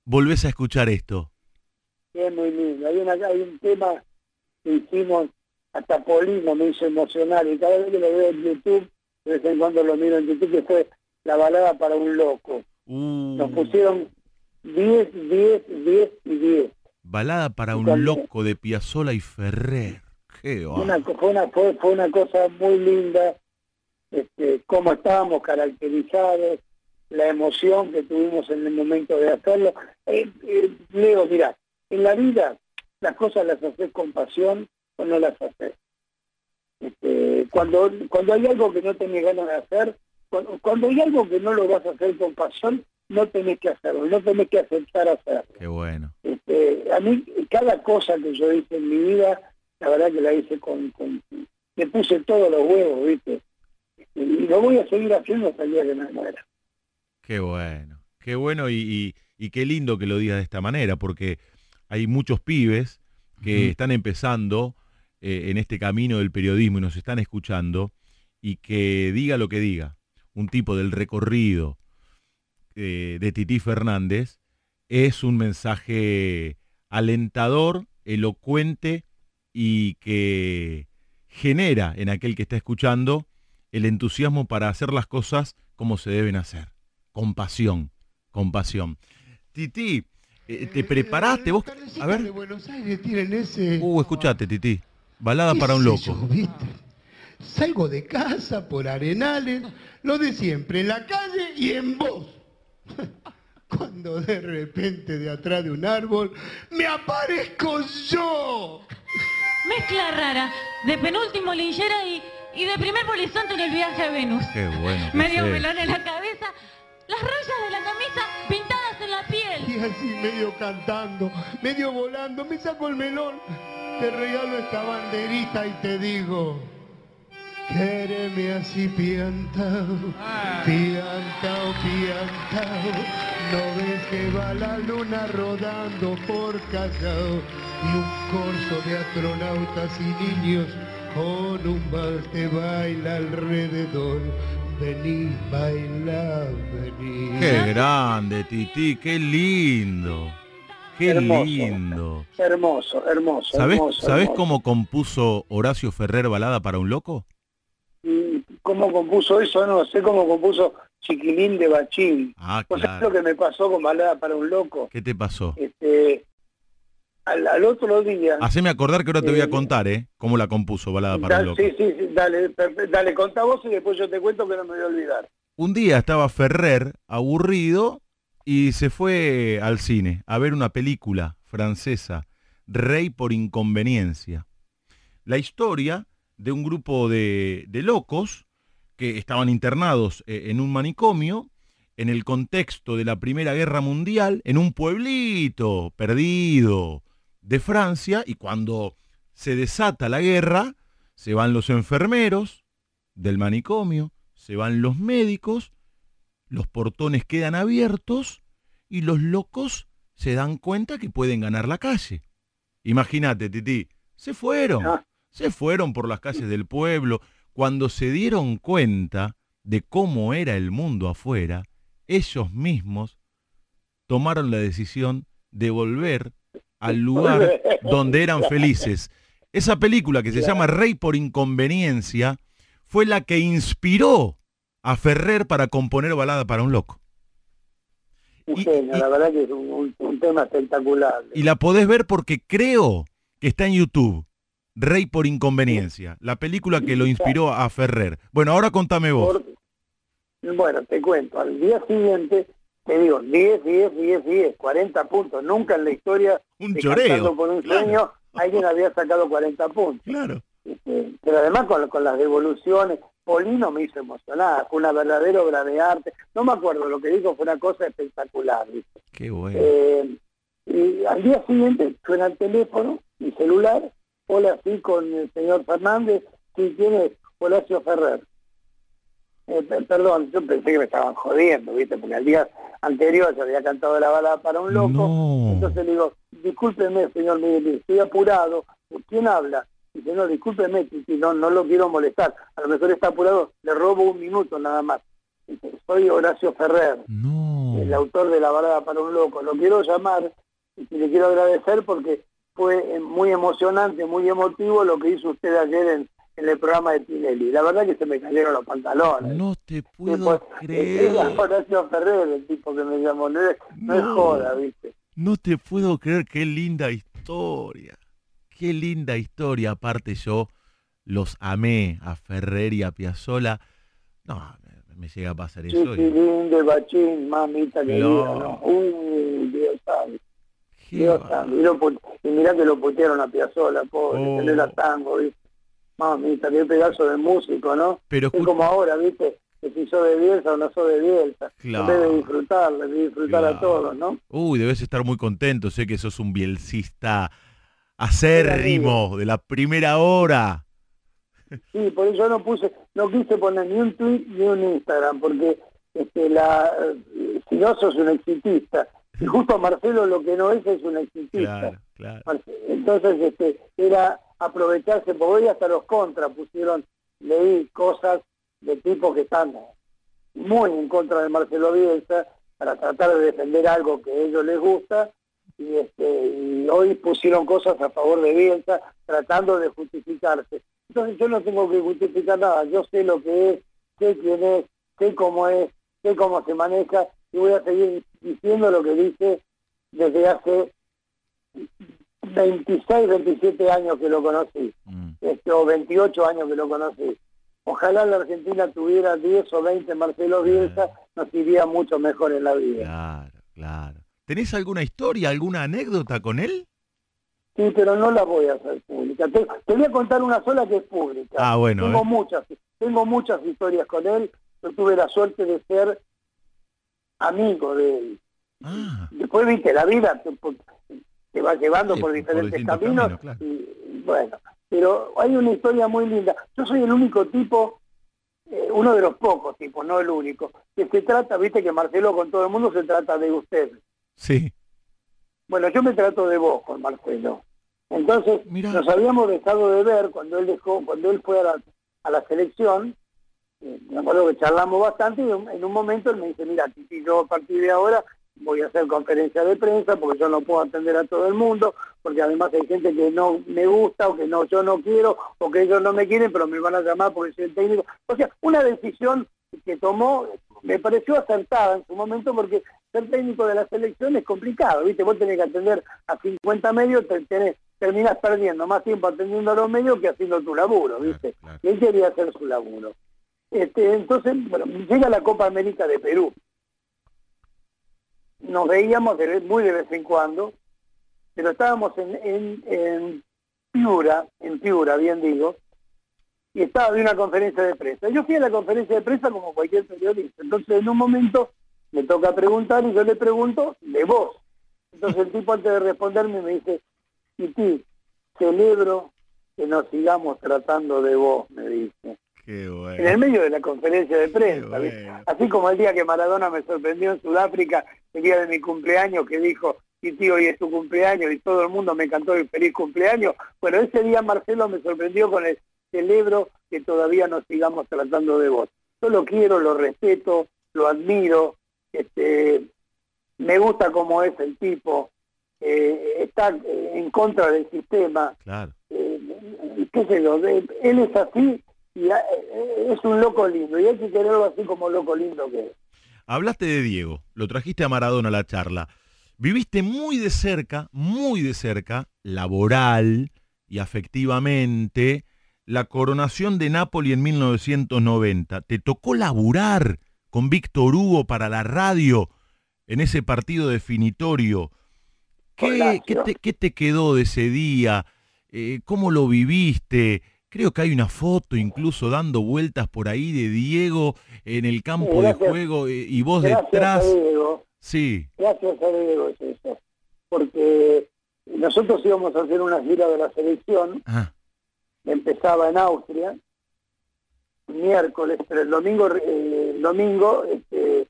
volvés a escuchar esto? Es muy lindo. Hay, una, hay un tema que hicimos, hasta Polino me hizo emocionar y cada vez que lo veo en YouTube, de vez en cuando lo miro en YouTube, que fue La balada para un loco. Uh, Nos pusieron 10, 10, 10 y 10. Balada para un También. loco de Piazzolla y Ferrer. Una, fue, una, fue, fue una cosa muy linda, este, cómo estábamos caracterizados, la emoción que tuvimos en el momento de hacerlo. Eh, eh, Leo, mira, en la vida las cosas las haces con pasión o no las haces. Este, cuando, cuando hay algo que no tenés ganas de hacer, cuando, cuando hay algo que no lo vas a hacer con pasión, no tenés que hacerlo, no tenés que aceptar hacerlo. Qué bueno. Este, a mí, cada cosa que yo hice en mi vida, la verdad que la hice con, con le puse todos los huevos, ¿viste? Y lo voy a seguir haciendo hasta el día que me muera. Qué bueno, qué bueno y, y- y qué lindo que lo digas de esta manera, porque hay muchos pibes que están empezando eh, en este camino del periodismo y nos están escuchando, y que diga lo que diga, un tipo del recorrido eh, de Tití Fernández es un mensaje alentador, elocuente y que genera en aquel que está escuchando el entusiasmo para hacer las cosas como se deben hacer, con pasión, con pasión. Tití, eh, ¿te preparaste vos? A de ver, Buenos Aires tienen ese... uh, escuchate, Tití. Balada ¿Qué para un loco. yo, ¿viste? Salgo de casa por arenales, lo de siempre, en la calle y en voz. Cuando de repente de atrás de un árbol me aparezco yo. Mezcla rara de penúltimo linchera y, y de primer polizonte en el viaje a Venus. Qué bueno. Medio sé. melón en la cabeza, las rayas de la camisa pintadas en la piel. Y así medio cantando, medio volando, me saco el melón, te regalo esta banderita y te digo, quéreme así piantao, piantao, piantao, no ves que va la luna rodando por Callao y un corso de astronautas y niños con un vals de baila alrededor. Vení, baila, vení. Qué grande, Tití, qué lindo. Qué Hermoso. lindo. Hermoso, hermoso. ¿Sabés, hermoso, ¿sabés hermoso. cómo compuso Horacio Ferrer Balada para un loco? ¿Cómo compuso eso? No sé cómo compuso Chiquilín de Bachín. Ah, ¿Vos sabés claro. lo que me pasó con Balada para un Loco? ¿Qué te pasó? Este, al, al otro día... Haceme acordar que ahora te voy a Eh, contar, ¿eh? Cómo la compuso Balada para Da- un loco. sí, sí, sí, dale, dale, contá vos y después yo te cuento que no me voy a olvidar. Un día estaba Ferrer aburrido y se fue al cine a ver una película francesa, Rey por inconveniencia. La historia de un grupo de, de locos que estaban internados eh, en un manicomio en el contexto de la Primera Guerra Mundial, en un pueblito perdido de Francia, y cuando se desata la guerra, se van los enfermeros del manicomio, se van los médicos, los portones quedan abiertos y los locos se dan cuenta que pueden ganar la calle. Imagínate, Titi, se fueron, Ah. Se fueron por las calles del pueblo. Cuando se dieron cuenta de cómo era el mundo afuera, ellos mismos tomaron la decisión de volver al lugar donde eran felices. Esa película que se llama Rey por inconveniencia fue la que inspiró a Ferrer para componer Balada para un loco. Y- y- la verdad que es un, un- un tema espectacular. Y la podés ver porque creo que está en YouTube. Rey por inconveniencia, la película que lo inspiró a Ferrer. Bueno, ahora contame vos. Por- bueno, te cuento, al día siguiente, te digo, 10, 10, 10, 10, 40 puntos. Nunca en la historia Un de choreo. Por un Claro. sueño alguien había sacado 40 puntos. Claro. Este, pero además con, con las devoluciones, Polino me hizo emocionar, fue una verdadera obra de arte. No me acuerdo, lo que dijo fue una cosa espectacular. ¿viste? Qué bueno. Eh, y al día siguiente suena el teléfono, mi celular, hola, sí, con el señor Fernández, sí, tiene Horacio Ferrer. Eh, pe- perdón, yo pensé que me estaban jodiendo, ¿viste? Porque al día anterior yo había cantado la balada para un loco. No. Entonces le digo, discúlpeme, señor Miguel, estoy apurado. ¿Quién habla? Dice, no, discúlpeme, Titi, no, no lo quiero molestar. A lo mejor está apurado, le robo un minuto nada más. Dice, soy Horacio Ferrer No. el autor de La balada para un loco. Lo quiero llamar y le quiero agradecer porque fue eh, muy emocionante, muy emotivo lo que hizo usted ayer en, en el programa de Tinelli. La verdad que se me cayeron los pantalones. No te puedo Era creer. Horacio Ferrer el tipo que me llamó, no es, no es joda, ¿viste? No te puedo creer, qué linda historia. Qué linda historia. Aparte yo los amé a Ferrer y a Piazzola. No, me, me llega a pasar eso. y- Chiquilín de Bachín, mamita querida, No. ¿no? Uy, Dios sabe. Santo. Y, lo y mirá que lo putearon a Piazzolla, pobre, Oh. que no era tango, ¿viste? Mamita, qué pedazo de músico, ¿no? Pero Es como ahora, ¿viste? Que si sos de Bielsa o no sos de Bielsa. Claro. Vez de disfrutar, de disfrutar Claro. a todos, ¿no? Uy, debes estar muy contento. Sé que sos un bielcista acérrimo de la primera hora. Sí, por eso no puse, no quise poner ni un tweet ni un Instagram, porque este, la, eh, si no sos un exitista, y justo Marcelo lo que no es es un exitista. Claro, claro. Marce- Entonces este, era aprovecharse, porque hoy hasta los contras pusieron, leí cosas de tipos que están muy en contra de Marcelo Bielsa para tratar de defender algo que a ellos les gusta y, este, y hoy pusieron cosas a favor de Bielsa tratando de justificarse. Entonces yo no tengo que justificar nada, yo sé lo que es, sé quién es, sé cómo es, sé cómo se maneja y voy a seguir diciendo lo que dice desde hace 26, 27 años que lo conocí, Mm, este, o 28 años que lo conocí. Ojalá la Argentina tuviera 10 o 20 Marcelo Bielsa, nos iría mucho mejor en la vida. claro, claro. ¿Tenés alguna historia, alguna anécdota con él? Sí, pero no la voy a hacer pública. Te, te voy a contar una sola que es pública. Ah, bueno, Tengo eh. muchas, tengo muchas historias con él. Yo tuve la suerte de ser amigo de él. Ah, Después, viste, la vida te, va llevando Sí, por diferentes caminos. caminos, claro. y, bueno, pero hay una historia muy linda. Yo soy el único tipo, eh, uno de los pocos tipos, no el único, que se trata, viste que Marcelo con todo el mundo se trata de usted. sí. Bueno, yo me trato de vos con Marcelo. Entonces, Mirá. nos habíamos dejado de ver cuando él dejó, cuando él fue a la, a la selección. Eh, me acuerdo que charlamos bastante y en un momento él me dice, mira, Titi, yo a partir de ahora voy a hacer conferencia de prensa porque yo no puedo atender a todo el mundo, porque además hay gente que no me gusta o que no yo no quiero o que ellos no me quieren, pero me van a llamar porque soy el técnico. O sea, una decisión que tomó me pareció acertada en su momento porque ser técnico de la selección es complicado, ¿viste? Vos tenés que atender a 50 medios, te, tenés, terminás perdiendo más tiempo atendiendo a los medios que haciendo tu laburo, ¿viste? Claro, claro. Y él quería hacer su laburo. Este, entonces, bueno, llega la Copa América de Perú. Nos veíamos de muy de vez en cuando, pero estábamos en, en, Piura, en Piura, bien digo, y estaba de una conferencia de prensa. Yo fui a la conferencia de prensa como cualquier periodista. Entonces, en un momento me toca preguntar y yo le pregunto de vos. Entonces el tipo antes de responderme me dice, Titi, celebro que nos sigamos tratando de vos, me dice. En el medio de la conferencia de prensa. Así como el día que Maradona me sorprendió en Sudáfrica, el día de mi cumpleaños, que dijo, Titi, hoy es tu cumpleaños y todo el mundo me cantó el feliz cumpleaños. Bueno, ese día Marcelo me sorprendió con el celebro que todavía nos sigamos tratando de vos. Yo lo quiero, lo respeto, lo admiro, este, me gusta cómo es el tipo, eh, está eh, en contra del sistema, Claro. eh, qué sé yo, él es así y a- eh, es un loco lindo y hay que quererlo así como loco lindo que es. Hablaste de Diego, lo trajiste a Maradona a la charla. Viviste muy de cerca, muy de cerca, laboral y afectivamente, la coronación de Nápoli en 1990. ¿Te tocó laburar con Víctor Hugo para la radio en ese partido definitorio? ¿Qué, Lazio. qué te, qué te quedó de ese día? Eh, ¿Cómo lo viviste? Creo que hay una foto incluso dando vueltas por ahí de Diego en el campo de juego eh, y vos Gracias a detrás. Diego, Sí, gracias a Diego es eso, porque nosotros íbamos a hacer una gira de la selección, ah, empezaba en Austria, miércoles, pero el domingo, eh, el domingo este,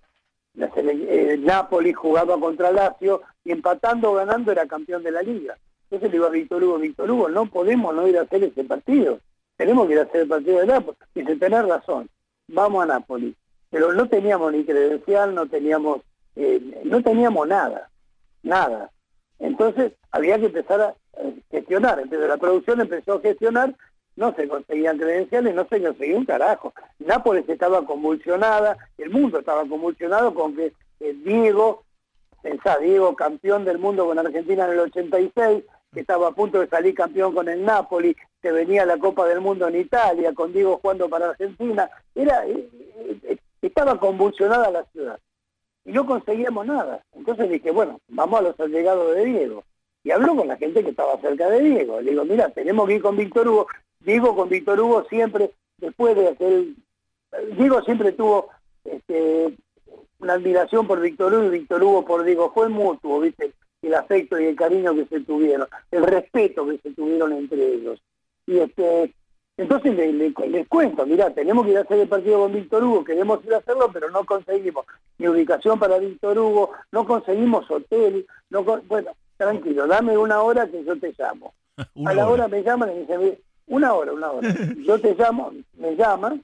la eh, Napoli jugaba contra Lazio y empatando o ganando era campeón de la liga. Entonces le digo a Víctor Hugo, Víctor Hugo, no podemos no ir a hacer ese partido. Tenemos que ir a hacer el partido de Nápoles. Dice, tenés razón, vamos a Nápoles. Pero no teníamos ni credencial, no teníamos, eh, no teníamos nada, nada. Entonces había que empezar a eh, gestionar. Entonces la producción empezó a gestionar, no se conseguían credenciales, no se conseguía un carajo. Nápoles estaba convulsionada, el mundo estaba convulsionado con que eh, Diego pensá, Diego campeón del mundo con Argentina en el 86, que estaba a punto de salir campeón con el Napoli, que venía la Copa del Mundo en Italia, con Diego jugando para Argentina, era eh, eh, estaba convulsionada la ciudad y no conseguíamos nada. Entonces dije, bueno, vamos a los allegados de Diego. Y habló con la gente que estaba cerca de Diego. Le digo, mira, tenemos que ir con Víctor Hugo. Diego con Víctor Hugo siempre, después de aquel... Diego siempre tuvo este, una admiración por Víctor Hugo y Víctor Hugo por Diego. Fue mutuo, ¿viste? El afecto y el cariño que se tuvieron, el respeto que se tuvieron entre ellos. Y este, entonces le- le- les cuento, mira, tenemos que ir a hacer el partido con Víctor Hugo, queremos ir a hacerlo, pero no conseguimos ni ubicación para Víctor Hugo, no conseguimos hotel, no con- bueno, tranquilo, dame una hora que yo te llamo. Una a la hora. hora me llaman y me dicen, "Mire, una hora, una hora. Yo te llamo, me llaman,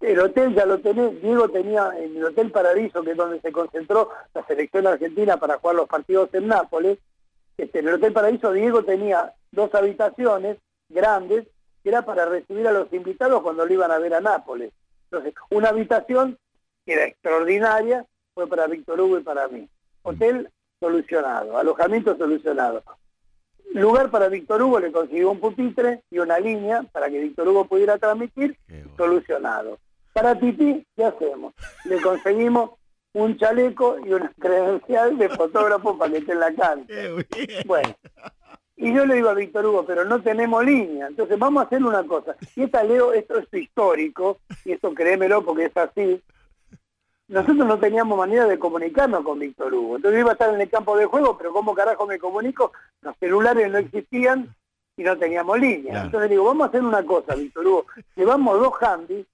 el hotel ya lo tenés, Diego tenía en el Hotel Paradiso, que es donde se concentró la selección argentina para jugar los partidos en Nápoles, este, en el Hotel Paraíso Diego tenía dos habitaciones grandes que era para recibir a los invitados cuando lo iban a ver a Nápoles. Entonces, una habitación que era extraordinaria fue para Víctor Hugo y para mí. Hotel solucionado, alojamiento solucionado. Lugar para Víctor Hugo le consiguió un pupitre y una línea para que Víctor Hugo pudiera transmitir, bueno. solucionado. Para Titi, ¿qué hacemos? Le conseguimos un chaleco y una credencial de fotógrafo para que esté en la bien. Bueno, y yo le digo a Víctor Hugo, pero no tenemos línea, entonces vamos a hacer una cosa. Y esta Leo, esto es histórico, y esto créemelo porque es así. Nosotros no teníamos manera de comunicarnos con Víctor Hugo. Entonces yo iba a estar en el campo de juego, pero ¿cómo carajo me comunico? Los celulares no existían y no teníamos línea. Claro. Entonces digo, vamos a hacer una cosa, Víctor Hugo. Llevamos dos handys,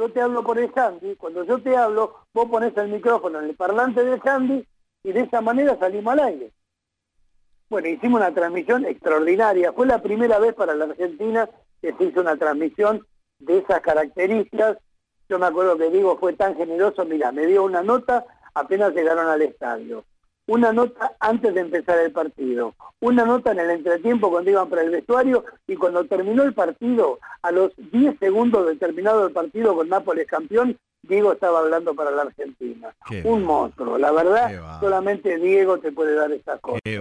yo te hablo por el handy, cuando yo te hablo, vos pones el micrófono en el parlante del handy y de esa manera salimos al aire. Bueno, hicimos una transmisión extraordinaria. Fue la primera vez para la Argentina que se hizo una transmisión de esas características. Yo me acuerdo que Diego fue tan generoso, mira, me dio una nota apenas llegaron al estadio. Una nota antes de empezar el partido. Una nota en el entretiempo cuando iban para el vestuario y cuando terminó el partido, a los 10 segundos de terminado el partido con Nápoles campeón, Diego estaba hablando para la Argentina. Qué Un monstruo. La verdad, solamente Diego te puede dar esas cosas. Qué.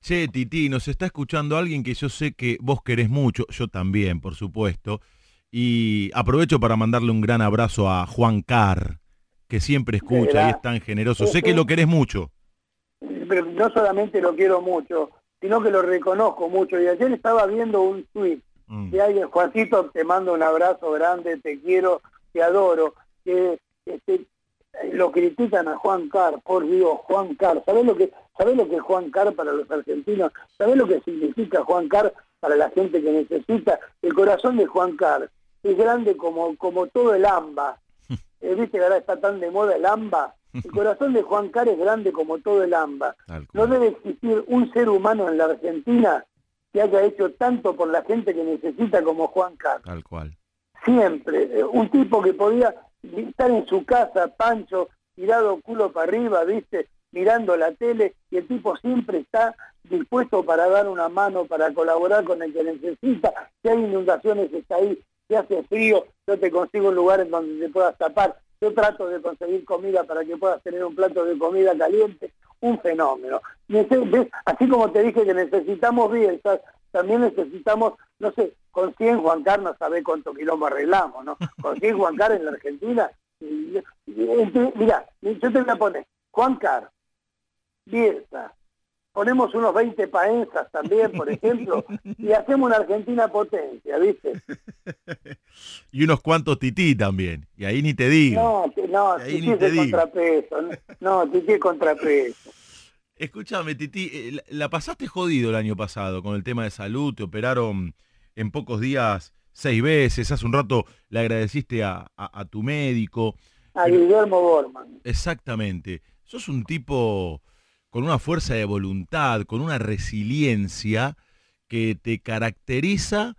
Che, Titi, nos está escuchando alguien que yo sé que vos querés mucho, yo también, por supuesto. Y aprovecho para mandarle un gran abrazo a Juan Carr, que siempre escucha y es tan generoso. Sé que lo querés mucho. pero no solamente lo quiero mucho, sino que lo reconozco mucho. Y ayer estaba viendo un tweet Mm. de alguien, Juancito, te mando un abrazo grande, te quiero, te adoro, que este, lo critican a Juan Carr, por Dios, Juan Carr, ¿sabés lo que sabés lo que es Juan Carr para los argentinos? ¿Sabés lo que significa Juan Carr para la gente que necesita? El corazón de Juan Carr es grande como, como todo el AMBA. Eh, ¿Viste que ahora está tan de moda el AMBA? El corazón de Juan Carr es grande como todo el AMBA. No debe existir un ser humano en la Argentina que haya hecho tanto por la gente que necesita como Juan Carlos. Tal cual. Siempre. eh, Un tipo que podía estar en su casa, pancho, tirado culo para arriba, viste, mirando la tele, y el tipo siempre está dispuesto para dar una mano, para colaborar con el que necesita. Si hay inundaciones, está ahí. Si hace frío, yo te consigo un lugar en donde te puedas tapar. Yo trato de conseguir comida para que puedas tener un plato de comida caliente. Un fenómeno. Así como te dije que necesitamos Bielsa, también necesitamos, no sé, con 100 Juan Carlos, no sabe cuánto quilombo arreglamos, ¿no? Con 100 Juan Carlos en la Argentina. Mirá, yo te voy a poner Juan Carlos, Bielsa, ponemos unos 20 paensas también, por ejemplo, y hacemos una Argentina potencia, ¿viste? Y unos cuantos Tití también. Y ahí ni te digo. No, no, Ahí Titi ni es el contrapeso, no, no, Titi es contrapeso. Escúchame, Titi, eh, la- la pasaste jodido el año pasado con el tema de salud, te operaron en pocos días seis veces, hace un rato le agradeciste a, a- a tu médico. A Guillermo Borman. Exactamente. Sos un tipo con una fuerza de voluntad, con una resiliencia que te caracteriza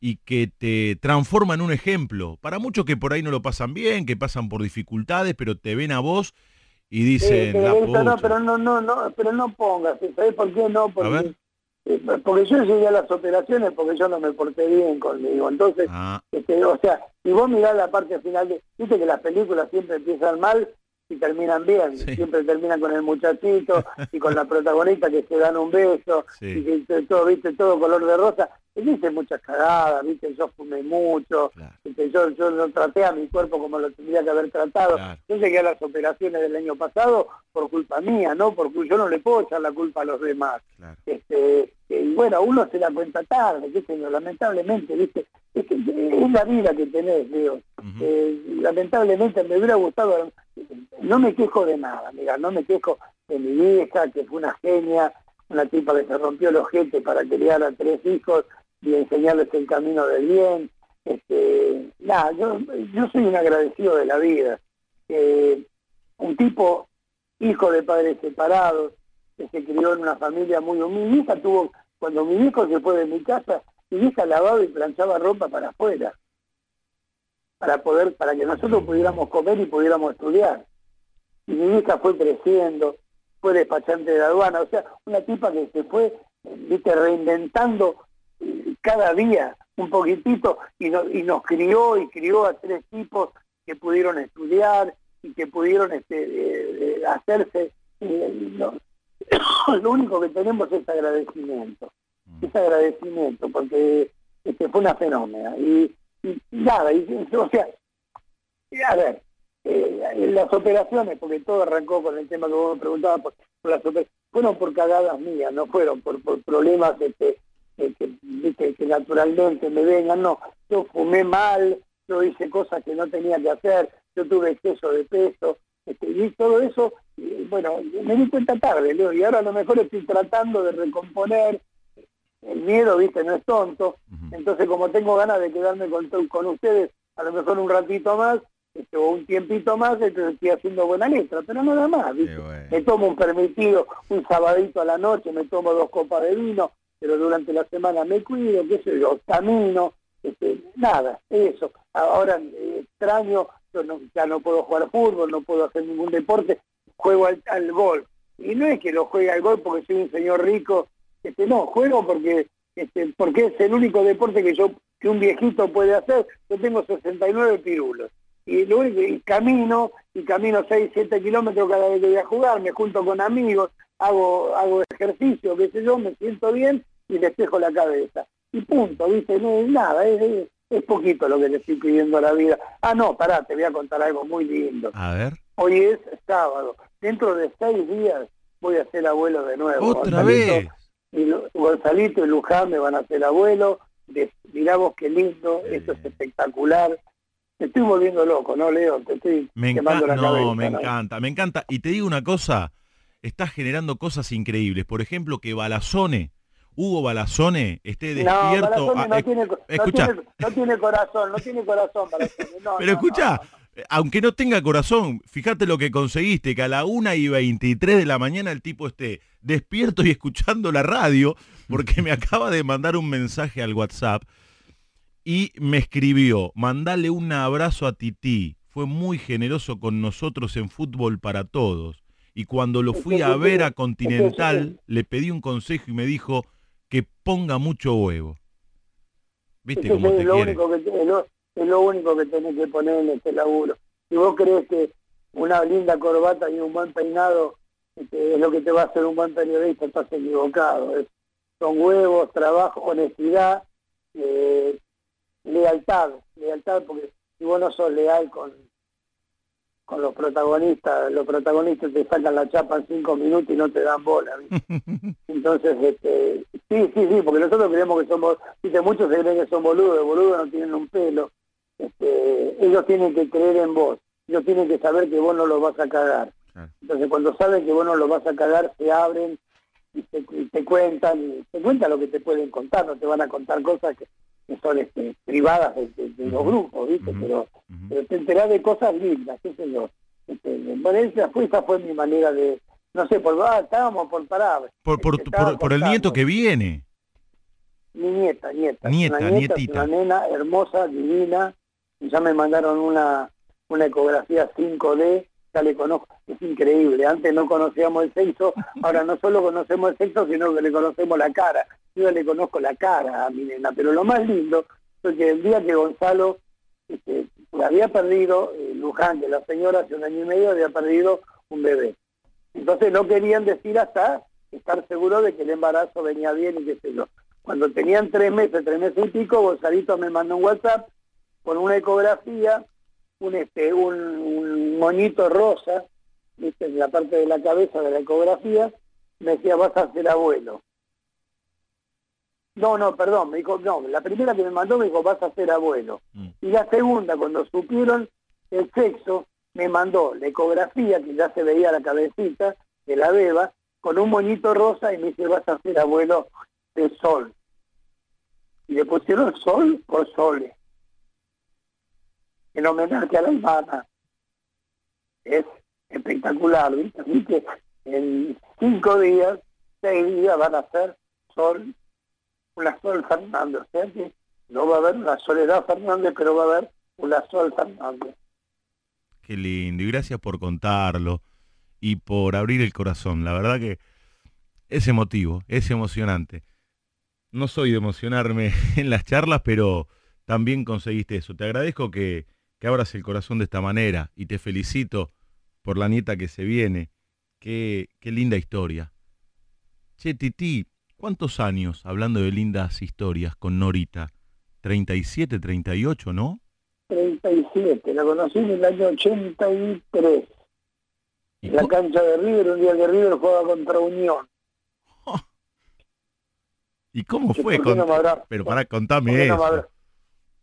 y que te transforma en un ejemplo. Para muchos que por ahí no lo pasan bien, que pasan por dificultades, pero te ven a vos y dicen, Eh, "La pero, no, pucha". pero no, no, no, pero no pongas, ¿sabes por qué no? Porque, eh, porque yo llegué a las operaciones porque yo no me porté bien conmigo. Entonces, Ah, este, o sea, si vos mirás la parte final de, viste que las películas siempre empiezan mal y terminan bien, Sí. siempre terminan con el muchachito y con la protagonista que se dan un beso Sí. y que todo, viste, todo color de rosa. Hice muchas cagadas, viste, yo fumé mucho, Claro. viste, yo, yo no traté a mi cuerpo como lo tendría que haber tratado. Claro. Yo llegué a las operaciones del año pasado por culpa mía, ¿no? Porque yo no le puedo echar la culpa a los demás. Claro. Este, y bueno, uno se da cuenta tarde, ¿viste? lamentablemente, ¿viste? Es, que es la vida que tenés. Ujú. Eh, lamentablemente me hubiera gustado, no me quejo de nada, mira, no me quejo de mi vieja, que fue una genia, una tipa que se rompió el ojete para criar a tres hijos y enseñarles el camino del bien. Este, nada, yo, soy un agradecido de la vida. Eh, un tipo, hijo de padres separados, que se crió en una familia muy humilde. Mi hija tuvo, cuando mi hijo se fue de mi casa, mi hija lavaba y planchaba ropa para afuera, para poder, para que nosotros pudiéramos comer y pudiéramos estudiar. Y mi hija fue creciendo, fue despachante de aduana, o sea, una tipa que se fue, viste, reinventando cada día un poquitito y, no- y nos crió y crió a tres tipos que pudieron estudiar y que pudieron este, eh, eh, hacerse. eh, no- lo único que tenemos es agradecimiento, es agradecimiento, porque este, fue una fenómena. Y, y nada, y, o sea, a ver, eh, las operaciones, porque todo arrancó con el tema que vos me preguntabas, por, por las operaciones, fueron por cagadas mías, no fueron por, por problemas este, que, que, naturalmente me vengan, no, yo fumé mal, yo hice cosas que no tenía que hacer, yo tuve exceso de peso, este, y todo eso, y, bueno, me di cuenta tarde, Leo, y ahora a lo mejor estoy tratando de recomponer, el miedo, viste, no es tonto, entonces como tengo ganas de quedarme con, con ustedes, a lo mejor un ratito más, este, o un tiempito más, entonces estoy haciendo buena letra, pero nada más, ¿viste? Bueno. Me tomo un permitido, un sabadito a la noche, me tomo dos copas de vino, pero durante la semana me cuido, qué sé yo, camino, este, nada, eso. Ahora eh, extraño, yo no- ya no puedo jugar fútbol, no puedo hacer ningún deporte, juego al, al golf. Y no es que lo juegue al golf porque soy un señor rico, este, no, juego porque este, porque es el único deporte que yo que un viejito puede hacer. Yo tengo 69 pirulos. Y, lo y camino, y camino 6, 7 kilómetros cada vez que voy a jugar, me junto con amigos, hago, hago ejercicio, qué sé yo, me siento bien y despejo la cabeza. Y punto, ¿viste? No es nada, es, es- es poquito lo que le estoy pidiendo a la vida. Ah, no, pará, te voy a contar algo muy lindo. A ver. Hoy es sábado. Dentro de seis días voy a ser abuelo de nuevo. Otra Gonzalito vez. y Gonzalito y Luján me van a hacer abuelo. De, mirá vos qué lindo, Eh. esto es espectacular. Me estoy volviendo loco, ¿no, Leo? Te estoy Me quemando la no, cabeza. me ¿no? encanta, me encanta. Y te digo una cosa, estás generando cosas increíbles. Por ejemplo, que Balazone, Hugo Balazone, esté despierto. A- no, esc- tiene, no, escucha, tiene, no tiene corazón, no tiene corazón pero escucha, no. aunque no tenga corazón, fíjate lo que conseguiste, que a la 1 y 23 de la mañana el tipo esté despierto y escuchando la radio, porque me acaba de mandar un mensaje al WhatsApp y me escribió, mandale un abrazo a Titi, fue muy generoso con nosotros en Fútbol para Todos. Y cuando lo fui a ver a Continental, le pedí un consejo y me dijo que ponga mucho huevo. ¿Viste Eso cómo es te lo quiere? único que es lo, es lo único que tenés que poner en este laburo. Si vos crees que una linda corbata y un buen peinado este, es lo que te va a hacer un buen periodista, estás equivocado. Es- son huevos, trabajo, honestidad, eh, lealtad, lealtad, porque si vos no sos leal con con los protagonistas, los protagonistas te sacan la chapa en cinco minutos y no te dan bola. ¿viste? Entonces, este, sí, sí, sí, porque nosotros creemos que somos, dice, muchos se creen que son boludos, boludos no tienen un pelo. Este, ellos tienen que creer en vos, ellos tienen que saber que vos no los vas a cagar. Entonces, cuando saben que vos no los vas a cagar, se abren y te, y te cuentan, y te cuentan lo que te pueden contar, no te van a contar cosas que, que son este, privadas de, de- de los grupos, ¿viste? ujú. Pero, Ujú. pero te enterás de cosas lindas, qué sé yo. Este, bueno, esa fue, esa fue mi manera de, no sé, por, ah, estábamos por parar. Por, por, Te tu- estaba por, por el nieto que viene. Mi nieta, nieta. Nieta, una nieta, nietita. Una nena hermosa, divina. Y ya me mandaron una, una ecografía 5D, ya le conozco, es increíble. Antes no conocíamos el sexo, ahora no solo conocemos el sexo, sino que le conocemos la cara. Yo le conozco la cara a mi nena, pero lo más lindo fue que el día que Gonzalo este, había perdido, eh, Luján, de la señora hace un año y medio había perdido un bebé. Entonces no querían decir hasta estar seguro de que el embarazo venía bien y qué sé yo. Cuando tenían tres meses, tres meses y pico, Gonzalito me mandó un WhatsApp con una ecografía, un este, un, un moñito rosa, ¿viste? en la parte de la cabeza de la ecografía, me decía, vas a ser abuelo. No, no, perdón, me dijo, no, la primera que me mandó me dijo, vas a ser abuelo. Mm. Y la segunda, cuando supieron el sexo, me mandó la ecografía, que ya se veía la cabecita de la beba, con un moñito rosa y me dice, vas a ser abuelo de sol. Y le pusieron sol por sole. En homenaje a la hermana. Es espectacular, ¿viste? En cinco días, seis días van a ser sol, una sol Fernández. O sea que no va a haber una soledad Fernández, pero va a haber una sol Fernández. Qué lindo. Y gracias por contarlo y por abrir el corazón. La verdad que es emotivo, es emocionante. No soy de emocionarme en las charlas, pero también conseguiste eso. Te agradezco que, que abras el corazón de esta manera y te felicito por la nieta que se viene. Qué, qué linda historia. Che, Titi, ¿cuántos años hablando de lindas historias con Norita? 37, 38, ¿no? 37, la conocí en el año 83. ¿Y En la cancha de River, un día que River jugaba contra Unión. ¿Y cómo fue? no habrá- Pero para ¿Por contarme qué, no me eso. habrá-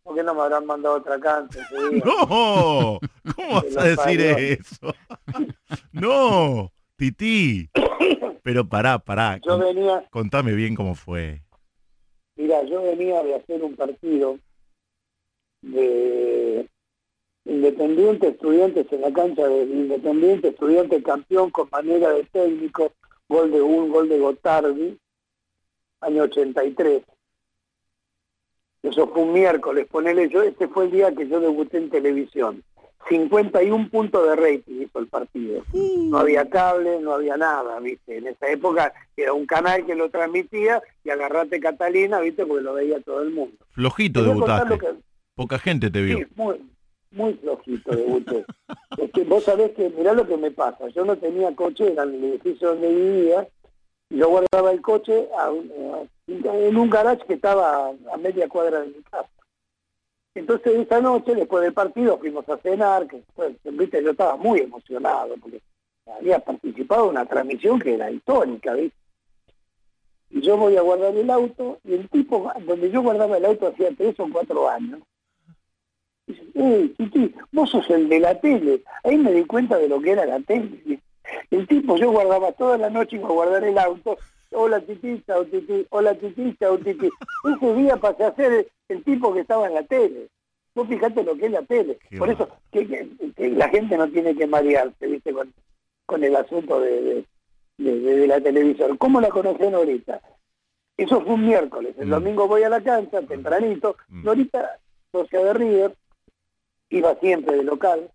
por qué no me habrán mandado otra cancha? No, ¿cómo vas a decir eso? No, Titi. Pero pará, pará. Yo venía, Contame bien cómo fue. mira, yo venía de hacer un partido de Independiente Estudiantes en la cancha de Independiente Estudiante campeón con manera de técnico, gol de un gol de Gotardi, año 83. Eso fue un miércoles, ponele yo, este fue el día que yo debuté en televisión. 51 puntos de rating hizo el partido. No había cable, no había nada, ¿viste? En esa época era un canal que lo transmitía y agarrate Catalina, ¿viste? Porque lo veía todo el mundo. Flojito debutaste. que- Poca gente te vio. Sí, muy, muy flojito debuté. Es que vos sabés que, mirá lo que me pasa, yo no tenía coche, era en el edificio donde vivía, yo guardaba el coche en un garage que estaba a media cuadra de mi casa. Entonces esa noche, después del partido, fuimos a cenar, que fue, viste, yo estaba muy emocionado, porque había participado en una transmisión que era histórica, ¿viste? Y yo voy a guardar el auto, y el tipo, donde yo guardaba el auto hacía tres o cuatro años, Dice, eh, Titi, vos sos el de la tele. Ahí me di cuenta de lo que era la tele. El tipo, yo guardaba toda la noche, iba a guardar el auto. Hola Titi, chao Titi, hola Titi, chao Titi. Ese día pasé a ser el, el tipo que estaba en la tele. Vos fijate lo que es la tele. Qué Por eso que, que- que la gente no tiene que marearse, viste, con, con el asunto de, de, de- de- de la televisión. ¿Cómo la conocen ahorita? Eso fue un miércoles. El Mm. domingo voy a la cancha, tempranito. Mm. Norita, socia de River, iba siempre de local.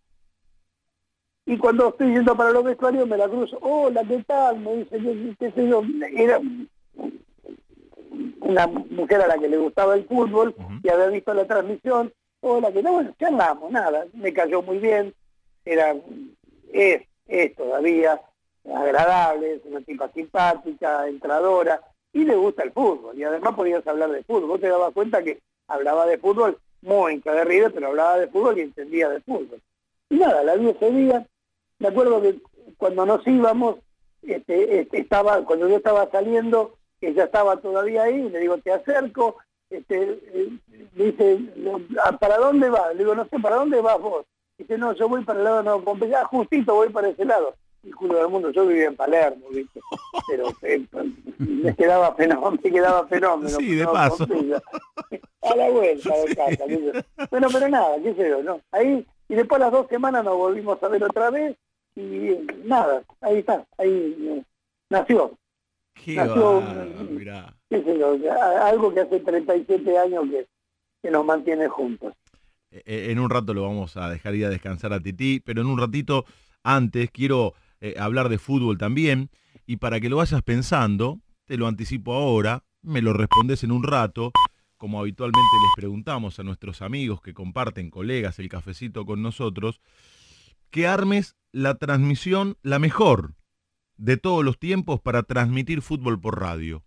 Y cuando estoy yendo para los vestuarios me la cruzo, hola, ¿qué tal? Me dice, "Yo- qué sé yo, era una mujer a la que le gustaba el fútbol y había visto la transmisión, hola, ¿qué tal? Bueno, charlamos, nada, me cayó muy bien, era, es, es todavía agradable, es una tipa simpática, entradora, y le gusta el fútbol, y además podías hablar de fútbol, vos te dabas cuenta que hablaba de fútbol, muy hincha de River, pero hablaba de fútbol y entendía de fútbol. Y nada, la vi ese día, me acuerdo que cuando nos íbamos, este, este, estaba, cuando yo estaba saliendo, ella estaba todavía ahí, le digo, te acerco, este, eh, dice, "Ah, ¿para dónde vas? Le digo, no sé, ¿para dónde vas vos? Dice, no, yo voy para el lado de Nuevo Pompeya, Ah, justito voy para ese lado. Y Julio del Mundo, yo vivía en Palermo, ¿viste? Pero eh, me quedaba fenómeno, me quedaba fenómeno. Sí, de paso. Pompeya. A la vuelta de casa. Bueno, pero nada, qué sé yo, ¿no? Ahí, y después las dos semanas nos volvimos a ver otra vez, y nada, ahí está, ahí nació. Qué Nació- qué sé yo, algo que hace 37 años que, que nos mantiene juntos. Eh, En un rato lo vamos a dejar ir a descansar a Titi, pero en un ratito antes quiero eh, hablar de fútbol también. Y para que lo vayas pensando, te lo anticipo ahora, me lo respondes en un rato. como habitualmente les preguntamos a nuestros amigos que comparten, colegas, el cafecito con nosotros, que armes la transmisión, la mejor de todos los tiempos para transmitir fútbol por radio.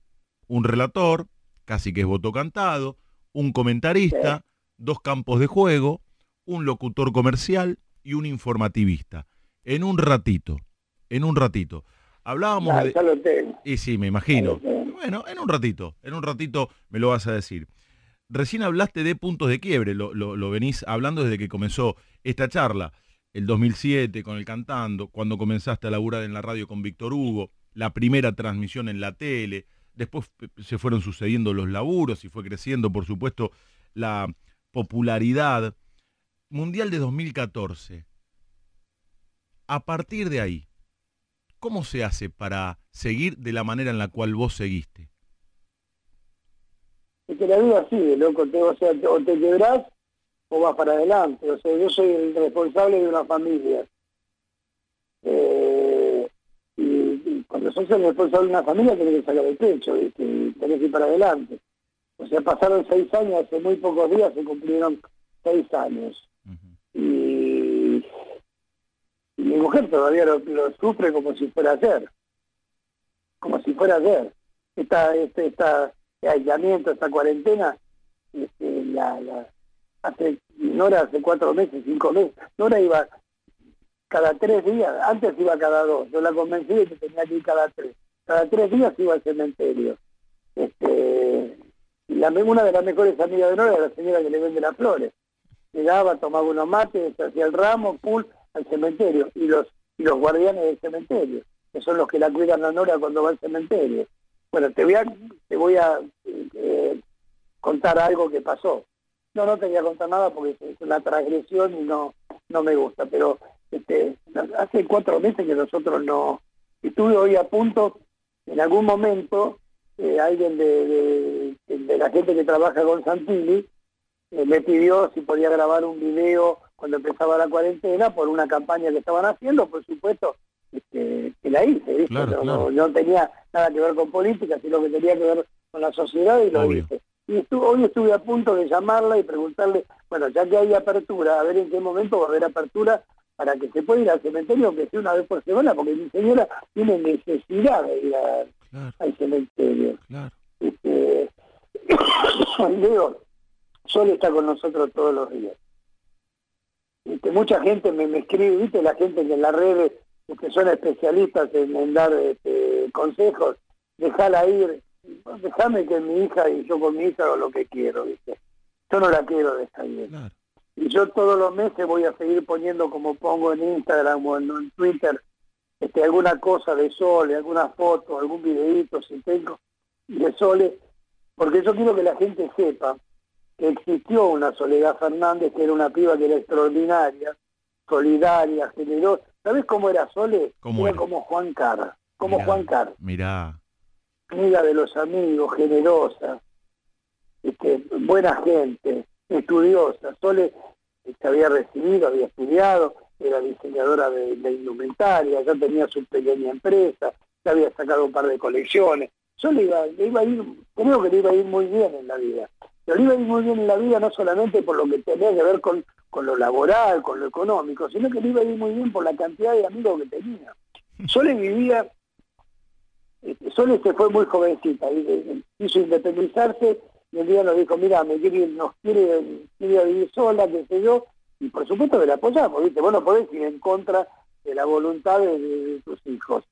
Un relator, casi que es voto cantado, un comentarista, dos campos de juego, un locutor comercial y un informativista. En un ratito, en un ratito. Hablábamos de... ya lo tengo. Y sí, me imagino. Bueno, en un ratito, en un ratito me lo vas a decir. Recién hablaste de puntos de quiebre, lo, lo- lo venís hablando desde que comenzó esta charla. El 2007 con el cantando, cuando comenzaste a laburar en la radio con Víctor Hugo, la primera transmisión en la tele, después se fueron sucediendo los laburos y fue creciendo, por supuesto, la popularidad. Mundial de 2014. A partir de ahí, ¿cómo se hace para seguir de la manera en la cual vos seguiste? Es que la vida sigue, loco, te, o sea, o te quebrás o vas para adelante. O sea, yo soy el responsable de una familia. Eh, y, y cuando sos el responsable de una familia tenés que sacar el pecho, ¿viste? y tenés que ir para adelante. O sea, pasaron seis años, hace muy pocos días se cumplieron seis años. Y, y mi mujer todavía lo, lo sufre como si fuera ayer. Como si fuera ayer. Esta, este, esta, este aislamiento, esta cuarentena, este, la, la, hace, Nora hace cuatro meses, cinco meses, Nora iba cada tres días, antes iba cada dos, yo la convencí de que tenía que ir cada tres, cada tres días iba al cementerio. Este, una de las mejores amigas de Nora era la señora que le vende las flores. Llegaba, tomaba unos mates, hacía el ramo, full, al cementerio, y los, y los guardianes del cementerio, que son los que la cuidan a Nora cuando va al cementerio. Bueno, te voy a, te voy a eh, contar algo que pasó. No, no te voy a contar nada porque es una transgresión y no, no me gusta, pero este, hace cuatro meses que nosotros no... Estuve hoy a punto, en algún momento, eh, alguien de, de, de la gente que trabaja con Santilli eh, me pidió si podía grabar un video cuando empezaba la cuarentena por una campaña que estaban haciendo, por supuesto, este, que la hice, ¿viste? Claro, no, claro. no tenía nada que ver con política, sino que tenía que ver con la sociedad y lo Obvio. hice. Y hoy estuve a punto de llamarla y preguntarle, bueno, ya que hay apertura, a ver en qué momento va a haber apertura para que se pueda ir al cementerio, aunque sea una vez por semana, porque mi señora tiene necesidad de ir a- Claro, al cementerio. claro. Este, Leo, Sol está con nosotros todos los días. Este, mucha gente me, me escribe, viste, la gente que en las redes que son especialistas en, en dar este, consejos, déjala ir, déjame que mi hija y yo con mi hija hago lo que quiero, viste. Yo no la quiero dejar ir. Claro. Y yo todos los meses voy a seguir poniendo como pongo en Instagram o en, en Twitter este, alguna cosa de Sole, alguna foto, algún videíto si tengo de Sole, porque yo quiero que la gente sepa que existió una Soledad Fernández que era una piba que era extraordinaria, solidaria, generosa. ¿Sabes cómo era Sole? ¿Cómo era, era? como Juan Carr, como Mirá, Juan Carr Mirá, amiga de los amigos, generosa, este, buena gente, estudiosa. Sole se había recibido, había estudiado, era diseñadora de, indumentaria, ya tenía su pequeña empresa, ya había sacado un par de colecciones. Iba, le iba a ir, creo que iba a ir muy bien en la vida. Pero le iba a ir muy bien en la vida no solamente por lo que tenía que ver con, con lo laboral, con lo económico, sino que le iba a ir muy bien por la cantidad de amigos que tenía. Sole vivía este, Sole se fue muy jovencita, y, eh, quiso independizarse y un día nos dijo, mira, me quiere, nos quiere, quiere vivir sola, qué sé yo, y por supuesto que la apoyamos, ¿viste? Vos no podés ir en contra de la voluntad de, de tus hijos.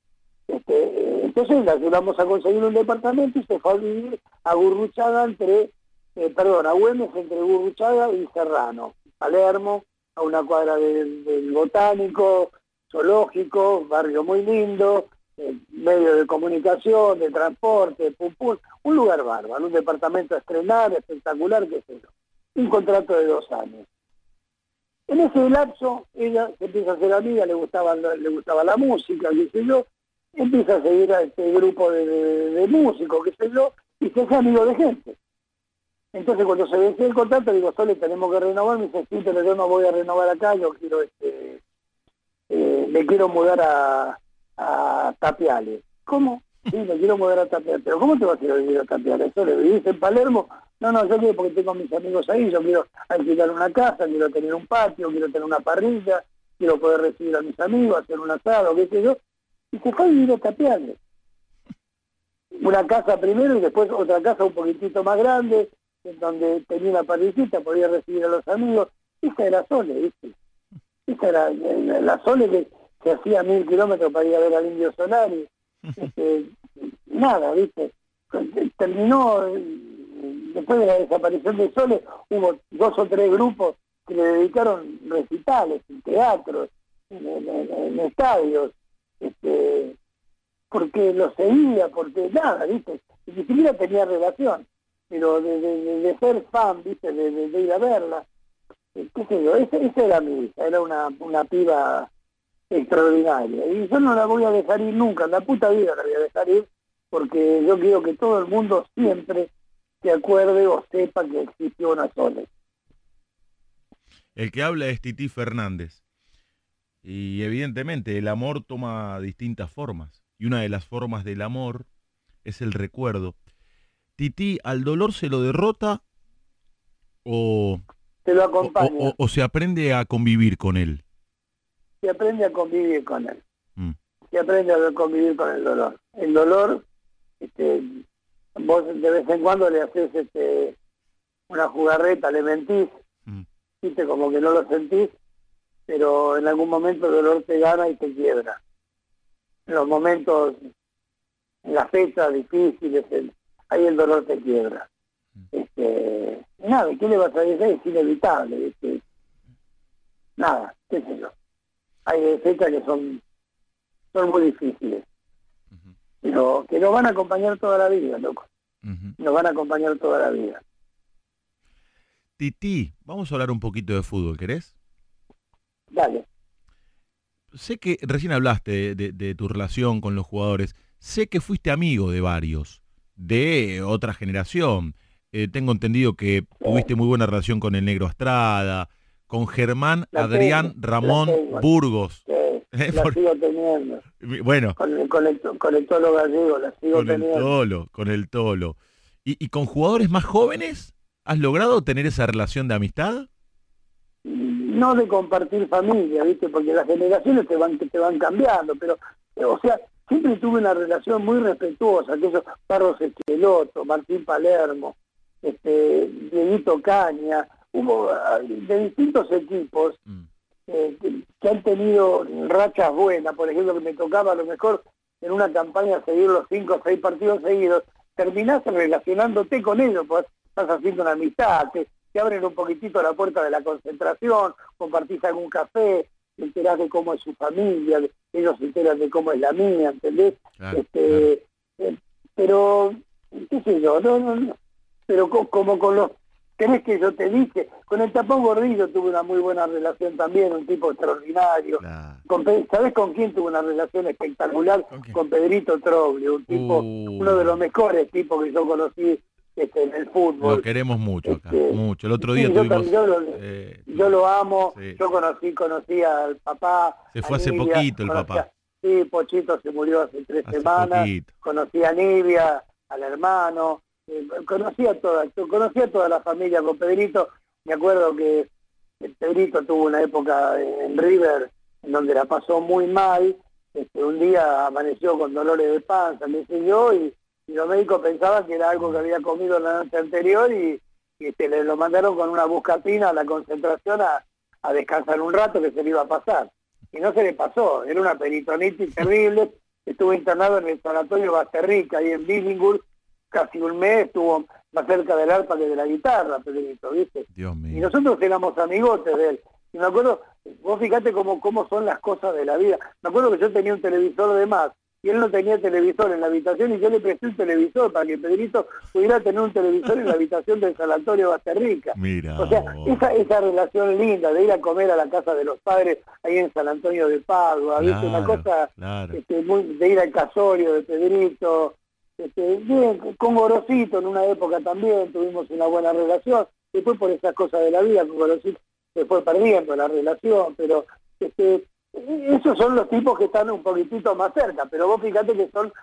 Este, entonces la ayudamos a conseguir un departamento y se fue a vivir a Gurruchaga entre, eh, perdón, a Güemes entre Gurruchaga y Serrano, Palermo, a una cuadra del Botánico, zoológico, barrio muy lindo, eh, medio de comunicación, de transporte, un lugar bárbaro, un departamento a estrenar, espectacular, qué sé yo. Un contrato de dos años. En ese lapso, ella se empieza a hacer amiga, le gustaba, le gustaba la música, qué sé yo, empieza a seguir a este grupo de músicos, qué sé yo, y se hace amigo de gente. Entonces cuando se vence el contrato, digo, Sole, tenemos que renovar, me dice, sí, pero yo no voy a renovar acá, yo quiero, este, eh, me quiero mudar a, a Tapiales. ¿Cómo? Sí, me quiero mudar a Tapiales. ¿Pero cómo te vas a ir a vivir a Tapiales? Sole, ¿vivís en Palermo? No, no, yo quiero porque tengo mis amigos ahí, yo quiero alquilar una casa, quiero tener un patio, quiero tener una parrilla, quiero poder recibir a mis amigos, hacer un asado, qué sé yo. Y se fue a vivir a Tapiales. Una casa primero y después otra casa un poquitito más grande, en donde tenía una parrillita, podía recibir a los amigos. Esa era Sole, ¿viste? Esa era la, la Sole que, que hacía mil kilómetros para ir a ver al Indio Solari. Este, nada, ¿viste? Terminó, después de la desaparición de Sole, hubo dos o tres grupos que le dedicaron recitales, en teatros, en, en- en estadios, este, porque lo seguía, porque nada, ¿viste? Ni siquiera tenía relación, pero de, de- de- de ser fan, ¿viste? De, ir a verla, qué sé yo, esa, esa era mi hija, era una, una piba extraordinaria. Y yo no la voy a dejar ir nunca, en la puta vida la voy a dejar ir, porque yo quiero que todo el mundo siempre se acuerde o sepa que existió una Sole. El que habla es Tití Fernández. Y evidentemente el amor toma distintas formas. Y una de las formas del amor es el recuerdo. Tití, ¿al dolor se lo derrota o, Se lo o- acompaña, o- o se aprende a convivir con él? Se aprende a convivir con él. Mm. se aprende a convivir con el dolor. El dolor, este, vos de vez en cuando le haces este, una jugarreta, le mentís, Mm. viste, como que no lo sentís, pero en algún momento el dolor te gana y te quiebra. En los momentos, en las fechas difíciles, el- ahí el dolor te quiebra. Este, nada, ¿qué le vas a decir? Es inevitable. Nada, qué sé yo. Hay fechas que son son muy difíciles. Pero que nos van a acompañar toda la vida, loco. Nos van a acompañar toda la vida. Tití, vamos a hablar un poquito de fútbol, ¿querés? Dale. Sé que recién hablaste de, de- de tu relación con los jugadores. Sé que fuiste amigo de varios, de otra generación. Eh, tengo entendido que tuviste muy buena relación con el Negro Estrada, con Germán La Adrián tengo, Ramón tengo. Burgos. que Eh, la por- sigo teniendo. Bueno, Con el, con el, con el tolo gallego, la sigo con el. Tolo, con el Tolo. ¿Y, y con jugadores más jóvenes? ¿Has logrado tener esa relación de amistad? No de compartir familia, ¿viste? Porque las generaciones te van, te van cambiando, pero, eh, o sea, siempre tuve una relación muy respetuosa, aquellos Carlos Esqueloto, Martín Palermo, este, Dieguito Caña, hubo ah, de distintos equipos Mm. eh, que, que han tenido rachas buenas, por ejemplo, que me tocaba a lo mejor en una campaña seguir los cinco o seis partidos seguidos, terminás relacionándote con ellos, pues estás haciendo una amistad, te, te abren un poquitito la puerta de la concentración, compartís algún café, te enterás de cómo es su familia, ellos se enteran de cómo es la mía, ¿entendés? Claro, este, eh, pero, qué sé yo, no, no, no, pero co- como con los ¿Querés que yo te dije? Con el tapón gordillo tuve una muy buena relación también, un tipo extraordinario. Con ¿Sabés con quién tuve una relación espectacular? ¿Con Pedrito Troglio, un tipo, Uh. uno de los mejores tipos que yo conocí este, en el fútbol. Lo queremos mucho acá, Este, mucho. El otro sí, día yo tuvimos... yo lo- eh, Yo lo amo, Sí. yo conocí, conocí al papá. Se fue hace poquito el papá. a- sí, Pochito se murió hace tres Hace semanas. poquito. Conocí a Nivia, al hermano, eh, conocí a toda, conocí a toda la familia con Pedrito. Me acuerdo que Pedrito tuvo una época en River en donde la pasó muy mal. Este, un día amaneció con dolores de panza, sé yo, y, los médicos pensaban que era algo que había comido la noche anterior y, y, este, le lo mandaron con una buscatina a la concentración a, a descansar un rato que se le iba a pasar. Y no se le pasó, era una peritonitis terrible, estuvo internado en el sanatorio Basterrica, ahí en Billinghurst, casi un mes, estuvo más cerca del arpa que de la guitarra, Pedrito, ¿viste? Dios Y mío. nosotros éramos amigotes de él. Y me acuerdo, vos fíjate cómo, cómo son las cosas de la vida. Me acuerdo que yo tenía un televisor de más y él no tenía televisor en la habitación y yo le presté un televisor para que Pedrito pudiera tener un televisor en la habitación del sanatorio Basterrica. Mira. O sea, esa, esa relación linda de ir a comer a la casa de los padres ahí en San Antonio de Padua, ¿viste? Una Claro, cosa claro. este, muy, de ir al casorio de Pedrito, este, bien, con Gorosito en una época también tuvimos una buena relación, después por esas cosas de la vida con Gorosito se fue perdiendo la relación, pero este, esos son los tipos que están un poquitito más cerca, pero vos fíjate que son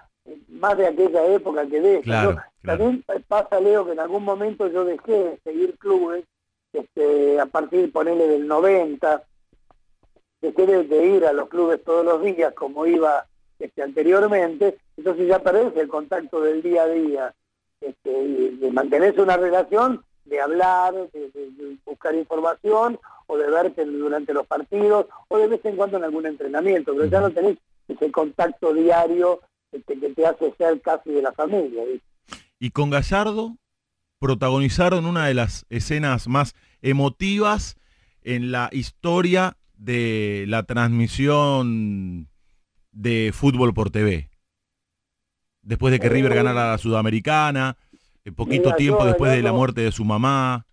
más de aquella época que de Claro. También pasa, Leo, que en algún momento yo dejé de seguir clubes, este, a partir, ponele, del 90, dejé de, de ir a los clubes todos los días como iba este, anteriormente, entonces ya perdés el contacto del día a día, este, y de mantenerse una relación, de hablar, de, de- de buscar información, o de verte durante los partidos, o de vez en cuando en algún entrenamiento, pero ya no tenés ese contacto diario este, que te hace ser casi de la familia. Y con Gallardo protagonizaron una de las escenas más emotivas en la historia de la transmisión de fútbol por TV. Después de que River ganara la Sudamericana, eh, poquito Mira, tiempo yo después de la muerte de su mamá,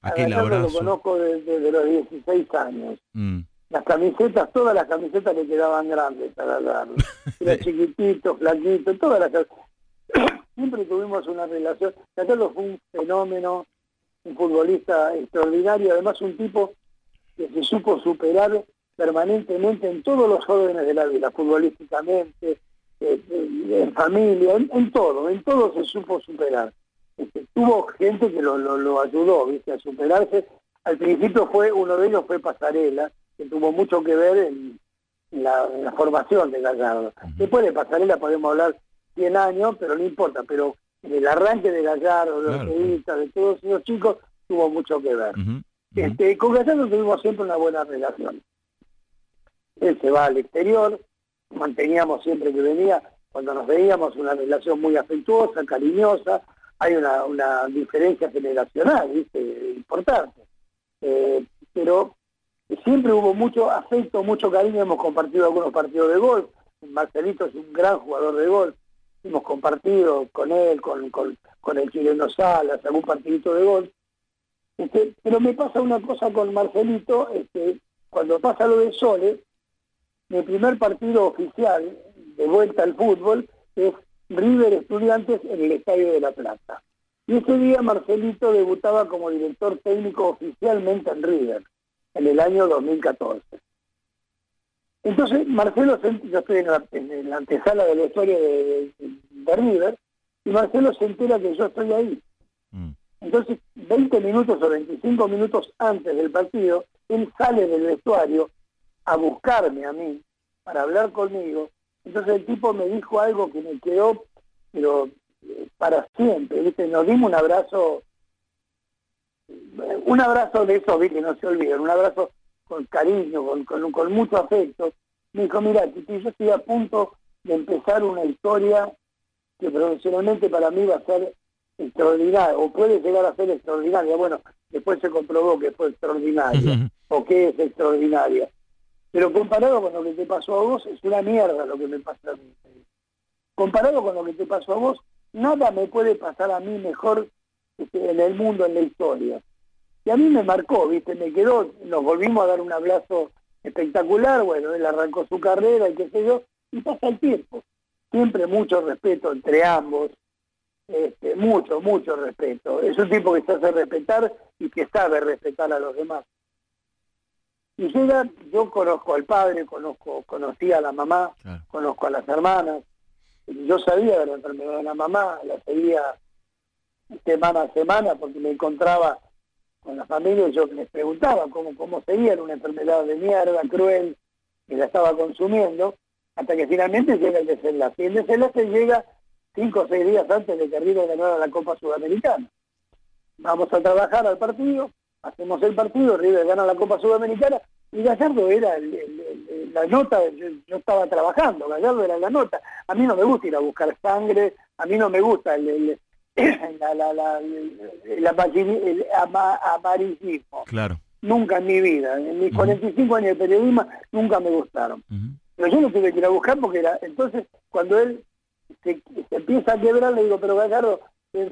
aquel Gallardo lo abrazo. conozco desde, desde los 16 años. Mm, Las camisetas, todas las camisetas le quedaban grandes a Gallardo. Era chiquitito, flaquito, todas las cam- Siempre tuvimos una relación. Gallardo fue un fenómeno, un futbolista extraordinario, además un tipo que se supo superar permanentemente en todos los órdenes de la vida, futbolísticamente, eh, eh, en familia, en, en todo, en todo se supo superar. Este, tuvo gente que lo, lo, lo ayudó ¿viste? a superarse. Al principio fue, uno de ellos fue Pasarela, que tuvo mucho que ver en la, en la formación de Gallardo. Después de Pasarela podemos hablar 100 años, pero no importa, pero en el arranque de Gallardo, de Claro. Orteguita, de todos esos chicos, tuvo mucho que ver. Este, con Gallardo tuvimos siempre una buena relación. Él se va al exterior, manteníamos siempre que venía, cuando nos veíamos, una relación muy afectuosa, cariñosa, hay una, diferencia generacional, importante. Eh, pero siempre hubo mucho afecto, mucho cariño, hemos compartido algunos partidos de golf, Marcelito es un gran jugador de golf, hemos compartido con él, con, con, con el chileno Salas, algún partidito de golf, este, pero me pasa una cosa con Marcelito, este, cuando pasa lo de Sole, mi primer partido oficial de vuelta al fútbol es River Estudiantes en el Estadio de La Plata. Y ese día Marcelito debutaba como director técnico oficialmente en River, en el año 2014. Entonces Marcelo, yo estoy en la, en la antesala de la historia de, de- de River, y Marcelo se entera que yo estoy ahí. Mm. Entonces, 20 minutos o 25 minutos antes del partido, él sale del vestuario a buscarme a mí para hablar conmigo. Entonces el tipo me dijo algo que me quedó, pero eh, para siempre, ¿viste? Nos dimos un abrazo, eh, un abrazo de esos, ¿viste? No se olviden, un abrazo con cariño, con, con, con mucho afecto. Me dijo, mira, Titi, yo estoy a punto de empezar una historia que profesionalmente para mí va a ser extraordinaria, o puede llegar a ser extraordinaria. Bueno, después se comprobó que fue extraordinaria, o que es extraordinaria. Pero comparado con lo que te pasó a vos, es una mierda lo que me pasa a mí. Comparado con lo que te pasó a vos, nada me puede pasar a mí mejor este, en el mundo, en la historia. Y a mí me marcó, ¿viste? Me quedó, nos volvimos a dar un abrazo espectacular, bueno, él arrancó su carrera y qué sé yo, y pasa el tiempo. Siempre mucho respeto entre ambos, este, mucho, mucho respeto. Es un tipo que se hace respetar y que sabe respetar a los demás. Y llega, yo conozco al padre, conozco, conocí a la mamá, Claro. conozco a las hermanas, yo sabía de la enfermedad de la mamá, la seguía semana a semana porque me encontraba con la familia y yo les preguntaba cómo, cómo seguía, era una enfermedad de mierda, cruel, que la estaba consumiendo, hasta que finalmente llega el desenlace. Y el desenlace llega cinco o seis días antes de que River ganara la Copa Sudamericana. Vamos a trabajar al partido, hacemos el partido, River gana la Copa Sudamericana, y Gallardo era el- el- el- la nota, yo, yo estaba trabajando, Gallardo era la nota. A mí no me gusta ir a buscar sangre, a mí no me gusta el, la- ama- amarillismo. Claro. Nunca en mi vida, en mis Ujú. 45 años de periodismo, nunca me gustaron. Ujú. Pero yo no tuve que ir a buscar porque era, entonces cuando él se, se empieza a quebrar, le digo, pero Gallardo,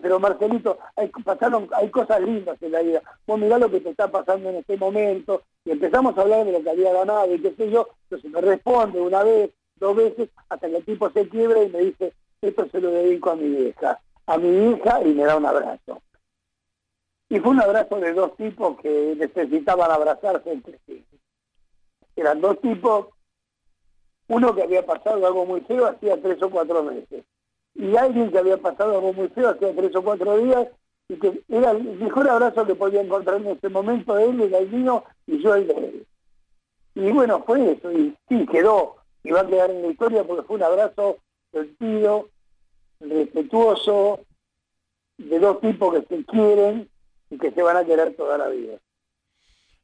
pero Marcelito, hay, pasaron, hay cosas lindas en la vida. Vos mirá lo que te está pasando en este momento. Y empezamos a hablar de lo que había ganado y qué sé yo. Entonces me responde una vez, dos veces, hasta que el tipo se quiebra y me dice, esto se lo dedico a mi vieja. A mi hija y me da un abrazo. Y fue un abrazo de dos tipos que necesitaban abrazarse entre sí. Eran dos tipos uno que había pasado algo muy feo hacía tres o cuatro meses. Y alguien que había pasado algo muy feo hace tres o cuatro días y que era el mejor abrazo que podía encontrar en ese momento él el mío y yo el de él. Y bueno, fue eso, y sí, quedó, y va a quedar en la historia porque fue un abrazo sentido, respetuoso, de dos tipos que se quieren y que se van a querer toda la vida.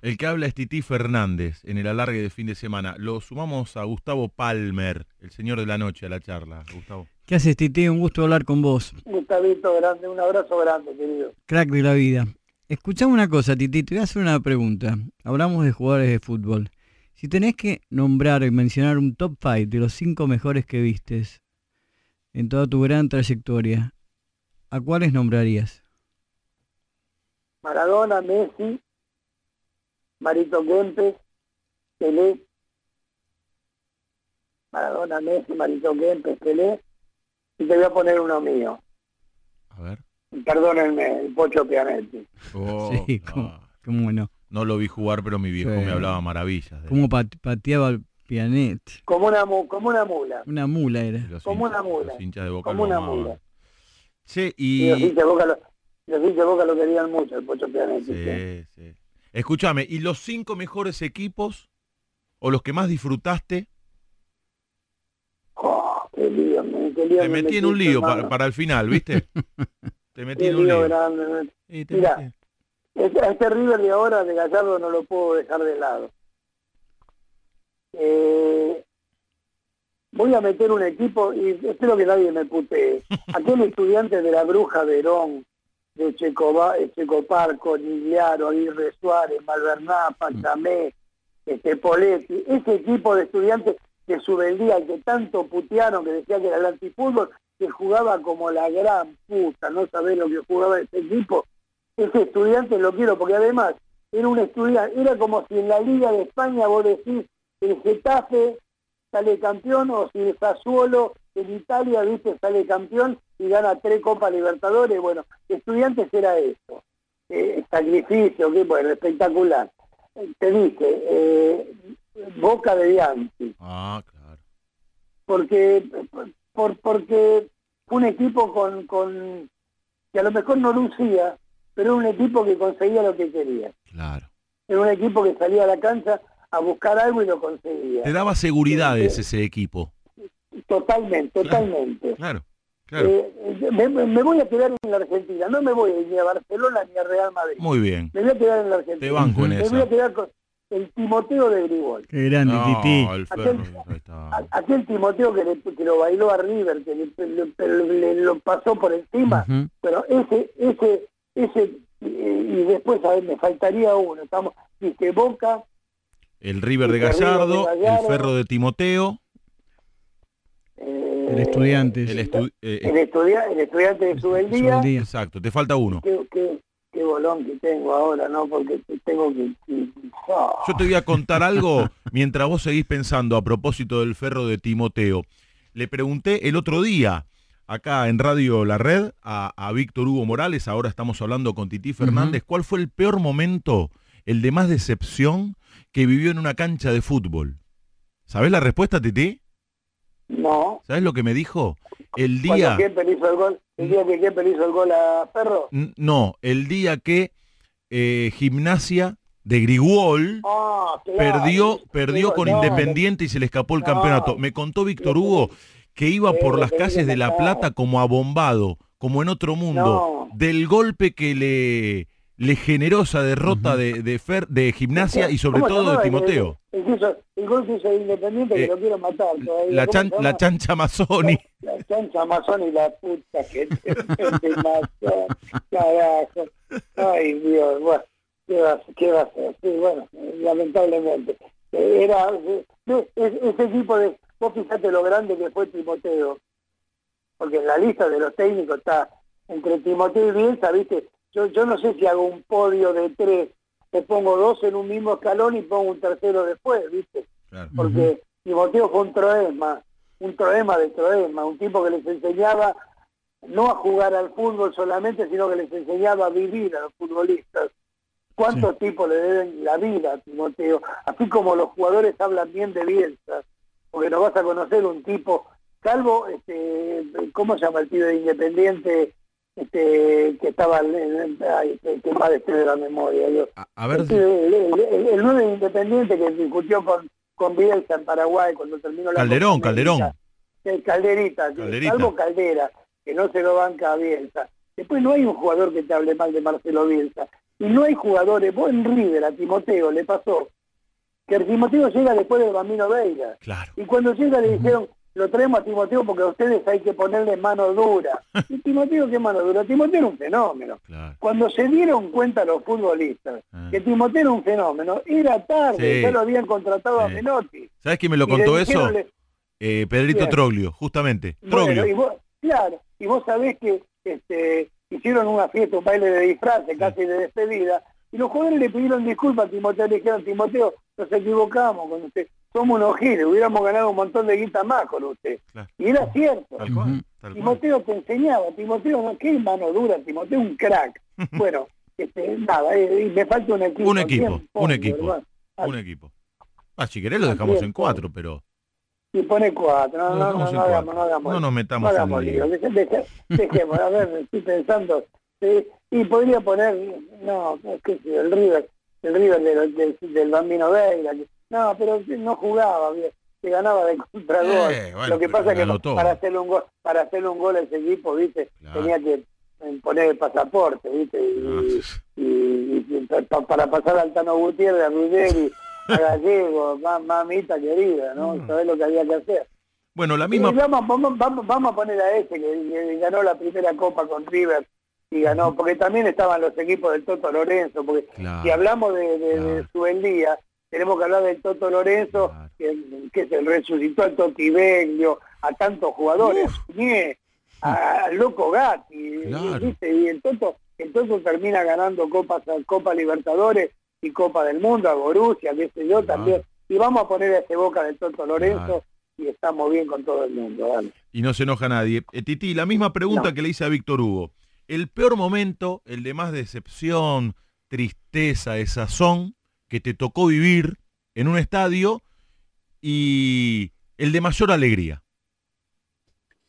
El que habla es Tití Fernández en el alargue de fin de semana. Lo sumamos a Gustavo Palmer, el señor de la noche, a la charla. Gustavo. ¿Qué haces, Titi? Un gusto hablar con vos. Gustavito, grande, un abrazo grande, querido. Crack de la vida. Escuchame una cosa, Titi, te voy a hacer una pregunta. Hablamos de jugadores de fútbol. Si tenés que nombrar y mencionar un top 5 de los cinco mejores que vistes en toda tu gran trayectoria, ¿a cuáles nombrarías? Maradona, Messi, Marito Kempes, Pelé, Maradona, Messi, Marito Kempes, Pelé, y te voy a poner uno mío. A ver. Perdónenme, el Pocho Pianetti. Oh, sí, cómo, cómo no. No lo vi jugar, pero mi viejo Sí. me hablaba maravillas. de Cómo pat- pateaba el pianet. Como una, mu- como una mula. Una mula era. los como hinchas- una mula. los hinchas de Boca Como una amaban. mula. Che, Y los y... hinchas de Boca lo, los hinchas de Boca lo querían mucho, el Pocho Pianetti. sí. Sí, sí. Escúchame, ¿y los cinco mejores equipos o los que más disfrutaste? Oh, qué lío, qué lío Te me metí en un lío para, para el final, ¿viste? Te metí Qué en un lío lío. grande, me- Mira. Este, a este River de ahora de Gallardo no lo puedo dejar de lado. Eh, voy a meter un equipo y espero que nadie me putee. Aquel estudiante de la Bruja Verón, de Checoba, Checoparco, Nigliaro, Aguirre Suárez, Malverná, Pachamé, este, Poletti, ese equipo de estudiantes de Subeldía que tanto putearon, que decía que era el antifútbol, que jugaba como la gran puta, no sabés lo que jugaba ese equipo, ese estudiante lo quiero, porque además era un estudiante, era como si en la Liga de España vos decís el Getafe sale campeón o si el Sassuolo en Italia, viste, sale campeón y gana tres Copas Libertadores, bueno, estudiantes era eso, eh, sacrificio, que bueno, espectacular. Te dije, eh, Boca de Bianchi, Ah, claro. porque por, porque un equipo con, con que a lo mejor no lucía, pero era un equipo que conseguía lo que quería. Claro. Era un equipo que salía a la cancha a buscar algo y lo conseguía. Te daba seguridades ese equipo. Totalmente, totalmente. Claro, claro. Eh, me, me voy a quedar en la Argentina, no me voy ni a Barcelona ni a Real Madrid. Muy bien. Me voy a quedar en la Argentina. Te banco en me voy a quedar con el Timoteo de Grigol. Qué grande, Titi. No, el Aquel- Timoteo que, le- que lo bailó a River, que le, le- le- le- lo pasó por encima, pero ese, ese, ese, eh, y después, a ver, me faltaría uno, estamos, dice Boca, El River de el River de Gallardo, el Gallardo. Ferro de Timoteo, eh, El estudiante. el, estu- eh, el, estudia- el estudiante de Subeldía, Subeldía. Exacto, te falta uno. qué, qué, qué bolón que tengo ahora, ¿no? Porque tengo que... que-. Yo te voy a contar algo mientras vos seguís pensando a propósito del Ferro de Timoteo. Le pregunté el otro día, acá en Radio La Red, a, a Víctor Hugo Morales, ahora estamos hablando con Titi Fernández, ¿cuál fue el peor momento, el de más decepción que vivió en una cancha de fútbol? ¿Sabés la respuesta, Titi? No. ¿Sabés lo que me dijo? El día... Kemper hizo el gol, el día que Kemper hizo el gol a Perro. No, el día que eh, Gimnasia de Grigol Ah, claro. perdió, perdió con No, Independiente y se le escapó el No. campeonato. Me contó Víctor Hugo que iba Sí, por las calles de La. Plata como abombado, como en otro mundo, No. del golpe que le, le generó esa derrota de, de, Fer- de Gimnasia y sobre ¿Cómo se todo de el- Timoteo. Hizo- el gol que hizo Independiente Eh, que lo quiero matar todavía. La, ¿Cómo chan- la chancha Mazzoni. La chancha Amazon y la puta que te te mató. Carajo. Ay, Dios. Bueno, ¿qué va, qué va a hacer? Sí, bueno, eh, lamentablemente. Eh, Era eh, es- ese equipo de... Vos fíjate lo grande que fue Timoteo. Porque en la lista de los técnicos está entre Timoteo y Bielsa, ¿viste? Yo, yo no sé si hago un podio de tres, te pongo dos en un mismo escalón y pongo un tercero después, ¿viste? Claro. porque Timoteo fue un troema, un troema de troema, un tipo que les enseñaba no a jugar al fútbol solamente, sino que les enseñaba a vivir a los futbolistas. ¿Cuántos tipos le deben la vida a Timoteo? Así como los jugadores hablan bien de Bielsa, porque no vas a conocer un tipo salvo, este, ¿cómo se llama el pibe de Independiente? Este, que estaba, en- ay, que mal estoy de la memoria. yo. A, a ver, el, si- el, el, el de Independiente que discutió con, con Bielsa en Paraguay cuando terminó la Calderón. Calderón. El Calderita, Calderita. salvo Caldera, que no se lo banca a Bielsa. Después no hay un jugador que te hable mal de Marcelo Bielsa. Y no hay jugadores, vos en River, a Timoteo le pasó, que el Timoteo llega después del Bambino Veira. claro. Y cuando llega le dijeron, lo traemos a Timoteo porque a ustedes hay que ponerle mano dura. ¿Y Timoteo qué mano dura? Timoteo era un fenómeno. Claro. Cuando se dieron cuenta los futbolistas Ah. que Timoteo era un fenómeno, era tarde, Sí. ya lo habían contratado a. Menotti. ¿Sabes quién me lo Y contó eso? le- Eh, Pedrito. Troglio, justamente. Bueno, Troglio. y vos, claro, y vos sabés que este, hicieron una fiesta, un baile de disfraces, casi de despedida, y los jugadores le pidieron disculpas a Timoteo, le dijeron, Timoteo, nos equivocamos con usted, somos unos giles, hubiéramos ganado un montón de guita más con usted. Claro. Y era cierto. Tal cual, tal cual. Timoteo te enseñaba, Timoteo, no, qué mano dura, Timoteo un crack. bueno, este, nada, eh, y me falta un equipo. Un equipo, ¿Quién un equipo. Ah, Un equipo. Ah, si querés lo dejamos en cuatro, pero Y pone cuatro, no, no, no, en no hagamos, no hagamos, No nos metamos no hagamos en lío, lío. deje- deje- dejemos, a ver, estoy pensando, sí, y podría poner, no, qué sé el River, el River del, del, del Bambino Veira, no, pero no jugaba, bien, se ganaba de contragol, Eh, bueno, lo que pasa es que todo. para hacerle un gol, para hacerle un gol a ese equipo, viste, Claro. tenía que eh, poner el pasaporte, viste, y, Ah, y, y- y pa- pa- para pasar al Tano Gutiérrez, a Ruggeri, a Gallego, ma- mamita querida, ¿no? Mm. Sabés lo que había que hacer. Bueno, la misma vamos, vamos, vamos, vamos a poner a ese que, que ganó la primera copa con River y ganó, porque también estaban los equipos del Toto Lorenzo, porque Claro. si hablamos de, de, de Claro. Subeldía, tenemos que hablar del Toto Lorenzo, Claro. que, que se resucitó al Toti Beglio, a tantos jugadores, Suñé, a- al Loco Gatti, y el Toto, el Toto termina ganando copas, Copa Libertadores y Copa del Mundo, a Borussia, qué sé yo, también, y vamos a poner a ese boca del Toto Lorenzo, y estamos bien con todo el mundo, dale. y no se enoja nadie. Eh, Titi, la misma pregunta No. que le hice a Víctor Hugo. El peor momento, el de más decepción, tristeza, desazón que te tocó vivir en un estadio y el de mayor alegría.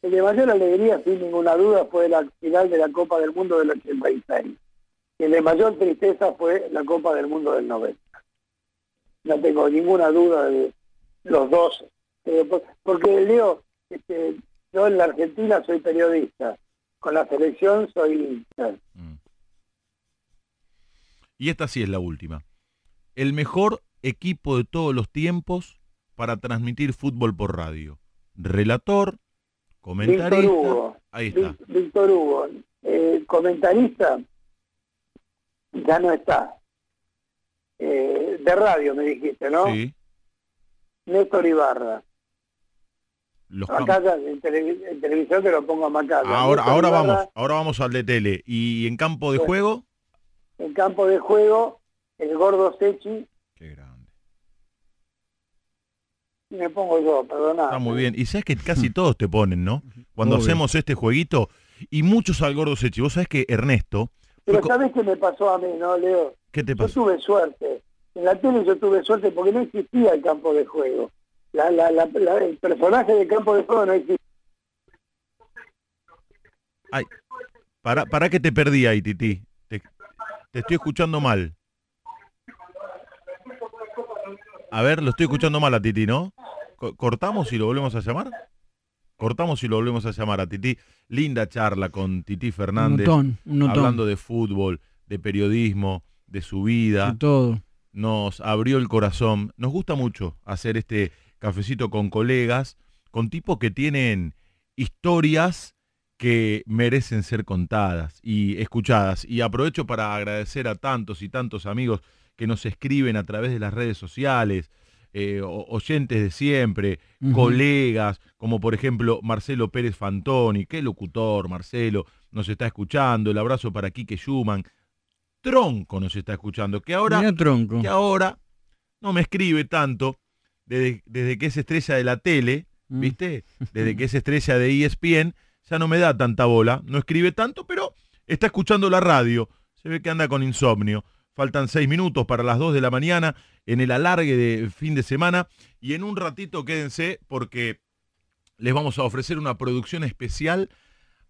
El de mayor alegría, sin ninguna duda, fue la final de la Copa del Mundo del 86. Y el de mayor tristeza fue la Copa del Mundo del 90. No tengo ninguna duda de los dos. Eh, por- porque, Leo, este, yo en la Argentina soy periodista. Con la selección soy. Mm. Y esta sí es la última. El mejor equipo de todos los tiempos para transmitir fútbol por radio. Relator, comentarista. Víctor Hugo. Ahí está. Víctor Hugo, eh, comentarista, ya no está. Eh, de radio me dijiste, ¿no? Sí. Néstor Ibarra. Los Acá cam- ya en, televi- en televisión te lo pongo a Macaya. ahora, ahora Ibarra, vamos, ahora vamos al de tele. Y en campo de juego, En campo de juego, el gordo Sechi, qué grande. y me pongo yo, perdona. Está muy bien. Y sabes que casi todos te ponen, ¿no? Cuando hacemos este jueguito, y muchos al gordo Sechi. Vos sabés que Ernesto, Pero ¿sabes qué me pasó a mí, no, Leo? ¿qué te Yo pasó? tuve suerte. En la tele yo tuve suerte porque no existía el campo de juego. La, la, la, la- el personaje del campo de juego no existía. Ay, para, para que te perdí ahí, Titi. Te, te estoy escuchando mal. A ver, lo estoy escuchando mal a Titi, ¿no? Co- ¿Cortamos y lo volvemos a llamar? Cortamos y lo volvemos a llamar a Titi. Linda charla con Titi Un Fernández, notón, un notón. hablando de fútbol, de periodismo, de su vida. de todo. nos abrió el corazón. Nos gusta mucho hacer este cafecito con colegas, con tipos que tienen historias que merecen ser contadas y escuchadas. Y aprovecho para agradecer a tantos y tantos amigos que nos escriben a través de las redes sociales, eh, oyentes de siempre, colegas, como por ejemplo Marcelo Pérez Fantoni, qué locutor, Marcelo, nos está escuchando, el abrazo para Quique Schumann, Tronco nos está escuchando, que ahora tronco. que ahora no me escribe tanto desde, desde que es estrella de la tele, Mm. ¿viste? Desde que es estrella de ESPN, ya no me da tanta bola, no escribe tanto, pero está escuchando la radio. Se ve que anda con insomnio. Faltan seis minutos para las dos de la mañana en el alargue de fin de semana y en un ratito quédense porque les vamos a ofrecer una producción especial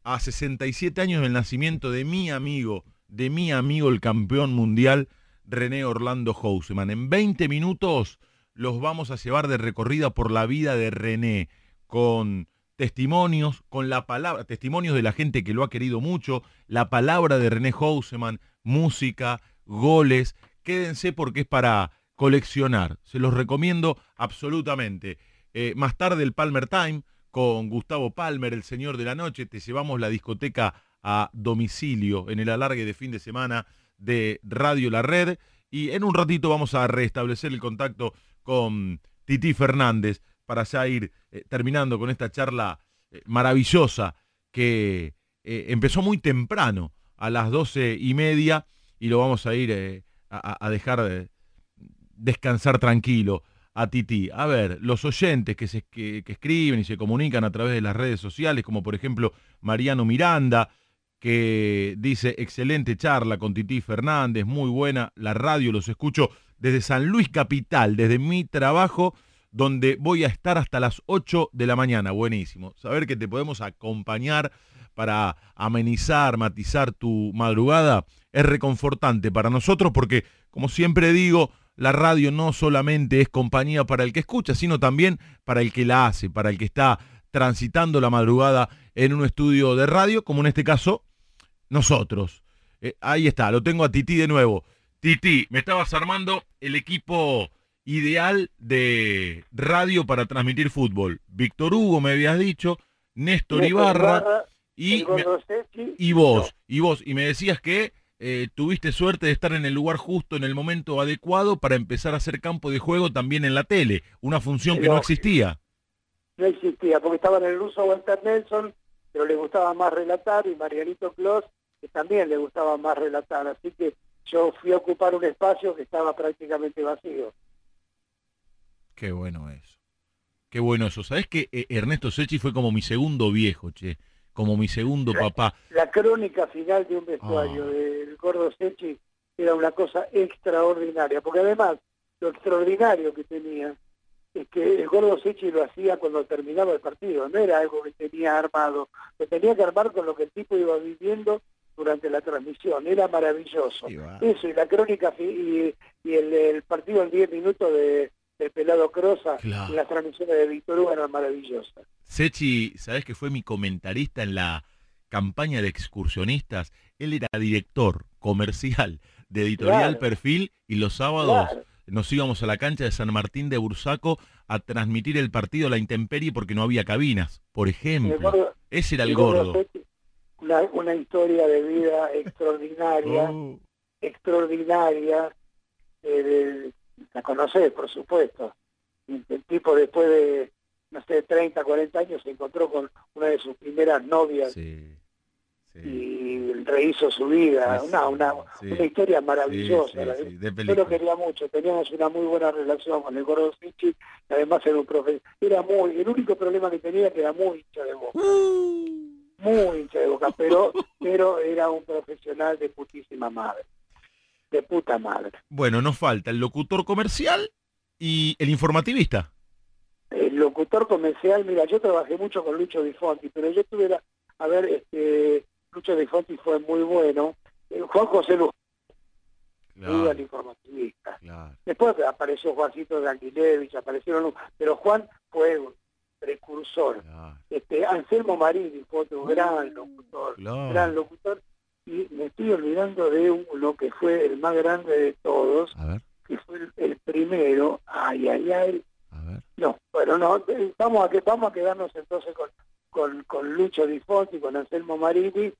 a 67 años del nacimiento de mi amigo, de mi amigo el campeón mundial, René Orlando Houseman. En 20 minutos los vamos a llevar de recorrida por la vida de René, con testimonios, con la palabra, testimonios de la gente que lo ha querido mucho, la palabra de René Houseman, música, goles. Quédense porque es para coleccionar. Se los recomiendo absolutamente. Eh, más tarde el Palmer Time con Gustavo Palmer, el señor de la noche. Te llevamos la discoteca a domicilio en el alargue de fin de semana de Radio La Red. Y en un ratito vamos a restablecer el contacto con Titi Fernández para ya ir eh, terminando con esta charla eh, maravillosa que eh, empezó muy temprano, a las doce y media, y lo vamos a ir a, dejar de descansar tranquilo a Titi. A ver, los oyentes que, se, que, que, escriben y se comunican a través de las redes sociales, como por ejemplo Mariano Miranda, que dice, excelente charla con Titi Fernández, muy buena, la radio los escucho desde San Luis Capital, desde mi trabajo, donde voy a estar hasta las 8 de la mañana. Buenísimo. Saber que te podemos acompañar para amenizar, matizar tu madrugada, es reconfortante para nosotros porque, como siempre digo, la radio no solamente es compañía para el que escucha, sino también para el que la hace, para el que está transitando la madrugada en un estudio de radio, como en este caso, nosotros. Eh, ahí está, lo tengo a Titi de nuevo. Titi, me estabas armando el equipo ideal de radio para transmitir fútbol. Víctor Hugo, me habías dicho, Néstor, Néstor Ibarra, Ibarra y, me, y vos, no. y vos, y me decías que eh, tuviste suerte de estar en el lugar justo, en el momento adecuado para empezar a hacer campo de juego también en la tele, una función pero, que no existía. No existía, porque estaba en el ruso Walter Nelson, pero le gustaba más relatar, y Marianito Clos, que también le gustaba más relatar, así que yo fui a ocupar un espacio que estaba prácticamente vacío. Qué bueno eso. Qué bueno eso. ¿Sabés que eh, Ernesto Sechi fue como mi segundo viejo, che? Como mi segundo la, papá. La crónica final de un vestuario oh. del gordo Sechi era una cosa extraordinaria, porque además lo extraordinario que tenía es que el gordo Sechi lo hacía cuando terminaba el partido, no era algo que tenía armado, lo tenía que armar con lo que el tipo iba viviendo durante la transmisión, era maravilloso. Eso, y la crónica y, y el, el, partido en 10 minutos de, Pelado Crosa, claro. las transmisiones de Víctor Hugo eran maravillosas. Sechi, ¿sabes que fue mi comentarista en la campaña de excursionistas? Él era director comercial de Editorial Claro. Perfil y los sábados Claro. nos íbamos a la cancha de San Martín de Bursaco a transmitir el partido a la intemperie porque no había cabinas, por ejemplo. Ese era el gordo gordo. Sechi, una, una historia de vida extraordinaria, Oh, extraordinaria, eh, de- la conocés, por supuesto. El, el tipo después de, no sé, 30, 40 años se encontró con una de sus primeras novias sí, sí. y rehizo su vida. Sí, una, una, una historia maravillosa. la- de Yo lo quería mucho, teníamos una muy buena relación con el gordo Sichi, y además era un profe, era muy, el único problema que tenía que era muy hincha de boca, muy hincha de boca, pero, pero era un profesional de putísima madre, de puta madre. Bueno, nos falta el locutor comercial y el informativista. El locutor comercial, mira, yo trabajé mucho con Lucho Di Fonti, pero yo tuve, la- a ver, este, Lucho Di Fonti fue muy bueno, Eh, Juan José Luz, Claro, el informativista. claro. Después apareció Juancito de Aguilevich, aparecieron, pero Juan fue precursor. claro, Este, Anselmo Marini fue otro gran locutor, claro. gran locutor, y me estoy olvidando de un- lo que fue el más grande de todos, A ver, que fue el, el primero, ay, ay, ay, a ver. no, bueno, no, eh, vamos a, que, vamos a quedarnos entonces con, con, con Lucho Di Fonti, con Anselmo Marini,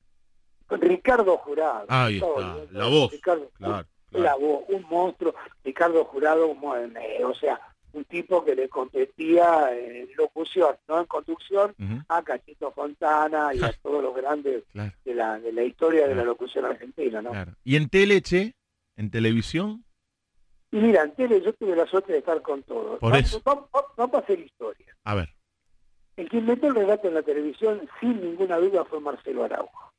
con Ricardo Jurado. Ahí Todo, está, todo, la voz. Ricardo, Claro, la voz, un monstruo, Ricardo Jurado, un eh, o sea, un tipo que le competía en locución, no en conducción, a Cachito Fontana y a todos los grandes claro, de la, de la historia de la locución argentina, ¿no? claro. ¿Y en Teleche? ¿En televisión? Y mira, en tele yo tuve la suerte de estar con todos. Por vamos, eso. Vamos, vamos- vamos a hacer historia. A ver. El que inventó el relato en la televisión, sin ninguna duda, fue Marcelo Araujo.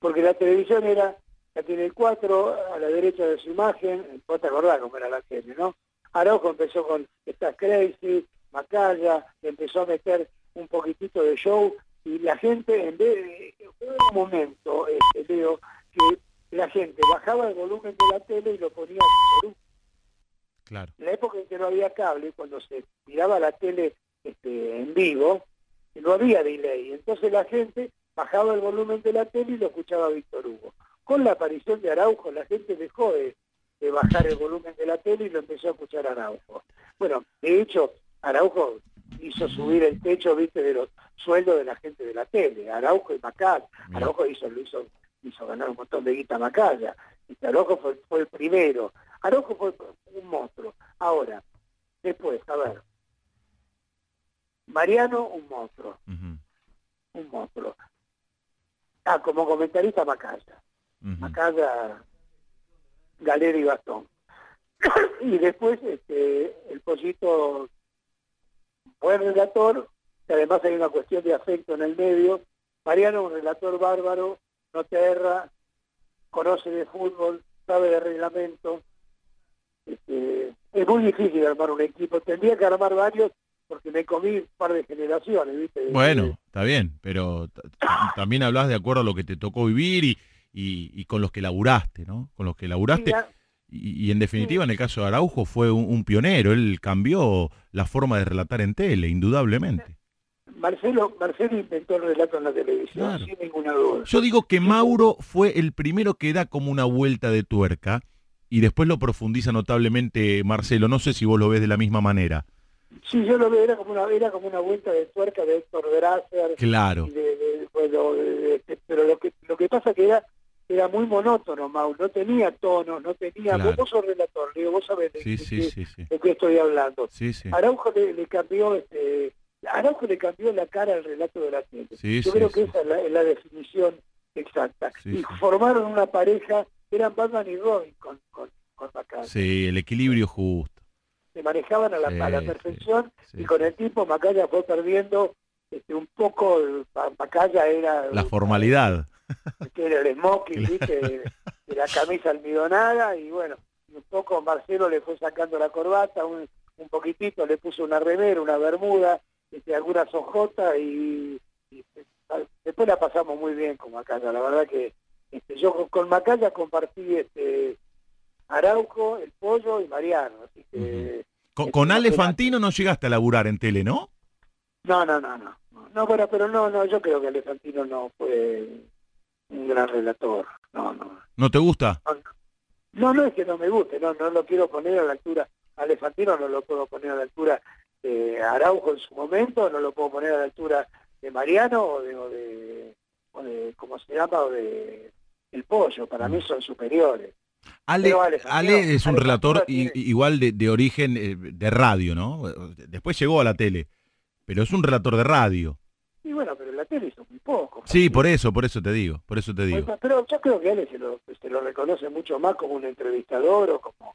Porque la televisión era, la tiene el 4, a la derecha de su imagen, vos te acordás cómo era la tele, ¿no? Araujo empezó con Estás Crazy, Macaya, empezó a meter un poquitito de show y la gente, en vez de, un momento, este, Leo, que la gente bajaba el volumen de la tele y lo ponía en. Claro. En la época en que no había cable, cuando se miraba la tele este, en vivo, no había delay. Entonces la gente bajaba el volumen de la tele y lo escuchaba Víctor Hugo. Con la aparición de Araujo, la gente dejó de, de bajar el volumen de la tele y lo empezó a escuchar Araujo. Bueno, de hecho, Araujo hizo subir el techo, viste, de los sueldos de la gente de la tele. Araujo y Macal. Araujo hizo, lo hizo, hizo ganar un montón de guita a Macaya. Este, Araujo fue, fue el primero. Araujo fue un monstruo. Ahora, después, a ver. Mariano, un monstruo. Un monstruo. Ah, como comentarista Macaya. ujú. Macaya, Galera y Bastón. y después este, el pollito, buen relator, que además hay una cuestión de afecto en el medio. Mariano, un relator bárbaro, no te erra, conoce de fútbol, sabe de reglamento. Este, es muy difícil armar un equipo. Tendría que armar varios porque me comí un par de generaciones, ¿viste? Bueno, está bien, pero también hablas de acuerdo a lo que te tocó vivir y, y- y con los que laburaste, ¿no? Con los que laburaste. Y, y en definitiva, en el caso de Araujo, fue un, un pionero. Él cambió la forma de relatar en tele, indudablemente. Marcelo, Marcelo inventó el relato en la televisión, Claro. sin ninguna duda. Yo digo que Mauro fue el primero que da como una vuelta de tuerca y después lo profundiza notablemente Marcelo. No sé si vos lo ves de la misma manera. Sí, yo lo veo, era como una, era como una vuelta de tuerca de Héctor Claro. y de- de- bueno, de- de- de- pero lo que lo que pasa que era era muy monótono, Mau, no tenía tonos, no tenía... Claro. Vos, vos sos relator, Leo, vos sabés de, Sí, de sí, qué- sí, sí. de qué estoy hablando. Sí, sí. Araujo le, le cambió este Araujo le cambió la cara al relato de la. Sí, Yo creo que esa es la, es la definición exacta. Y formaron una pareja, eran Batman y Robin con, con, con. Sí, el equilibrio justo. Se manejaban a la, a la perfección y con el tiempo Macaya fue perdiendo este, un poco, Macaya era, La formalidad. Era el smoking, ¿viste? De, de la camisa almidonada y bueno, un poco Marcelo le fue sacando la corbata, un, un poquitito, le puso una remera, una bermuda, este, algunas hojotas y, y, eh, después la pasamos muy bien con Macaya, la verdad que este, yo con, con Macaya compartí este Araujo, el pollo y Mariano, así que Con, Es con una Ale. Fantino no llegaste a laburar en tele, ¿no? no, no, no, no, no, bueno, pero no, no, yo creo que Alejandro no fue un gran relator, no, no, ¿No te gusta? No, no es que no me guste, no, no lo quiero poner a la altura, Alefantino no lo puedo poner a la altura de Araujo en su momento, no lo puedo poner a la altura de Mariano o de, o de, o de ¿cómo se llama? O de El Pollo, para mí son superiores. Ale, Ale es un relator tiene- igual de, de origen eh, de radio, ¿no? Después llegó a la tele, pero es un relator de radio. Y bueno, pero la tele hizo muy poco. Sí, por eso, por eso te digo, por eso te digo. Pues, Pero yo creo que Ale se lo, se lo reconoce mucho más como un entrevistador o como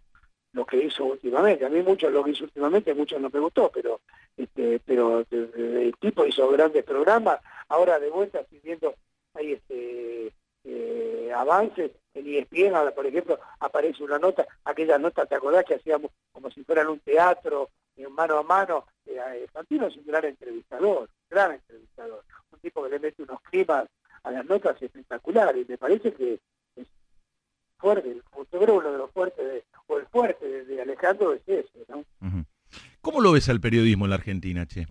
lo que hizo últimamente. A mí mucho lo que hizo últimamente, mucho no me gustó, pero este, pero de- de- el tipo hizo grandes programas. Ahora de vuelta estoy viendo hay este eh, avances en ESPN, ahora, por ejemplo, aparece una nota, aquella nota, ¿te acordás que hacíamos como si fueran un teatro, en mano a mano? Eh, eh, Fantino es un gran entrevistador, gran entrevistador, un tipo que le mete unos climas a las notas espectaculares, y me parece que es fuerte, que uno de los fuertes, de- o el fuerte de, de Alejandro es ese, ¿no? ¿Cómo lo ves al periodismo en la Argentina, che?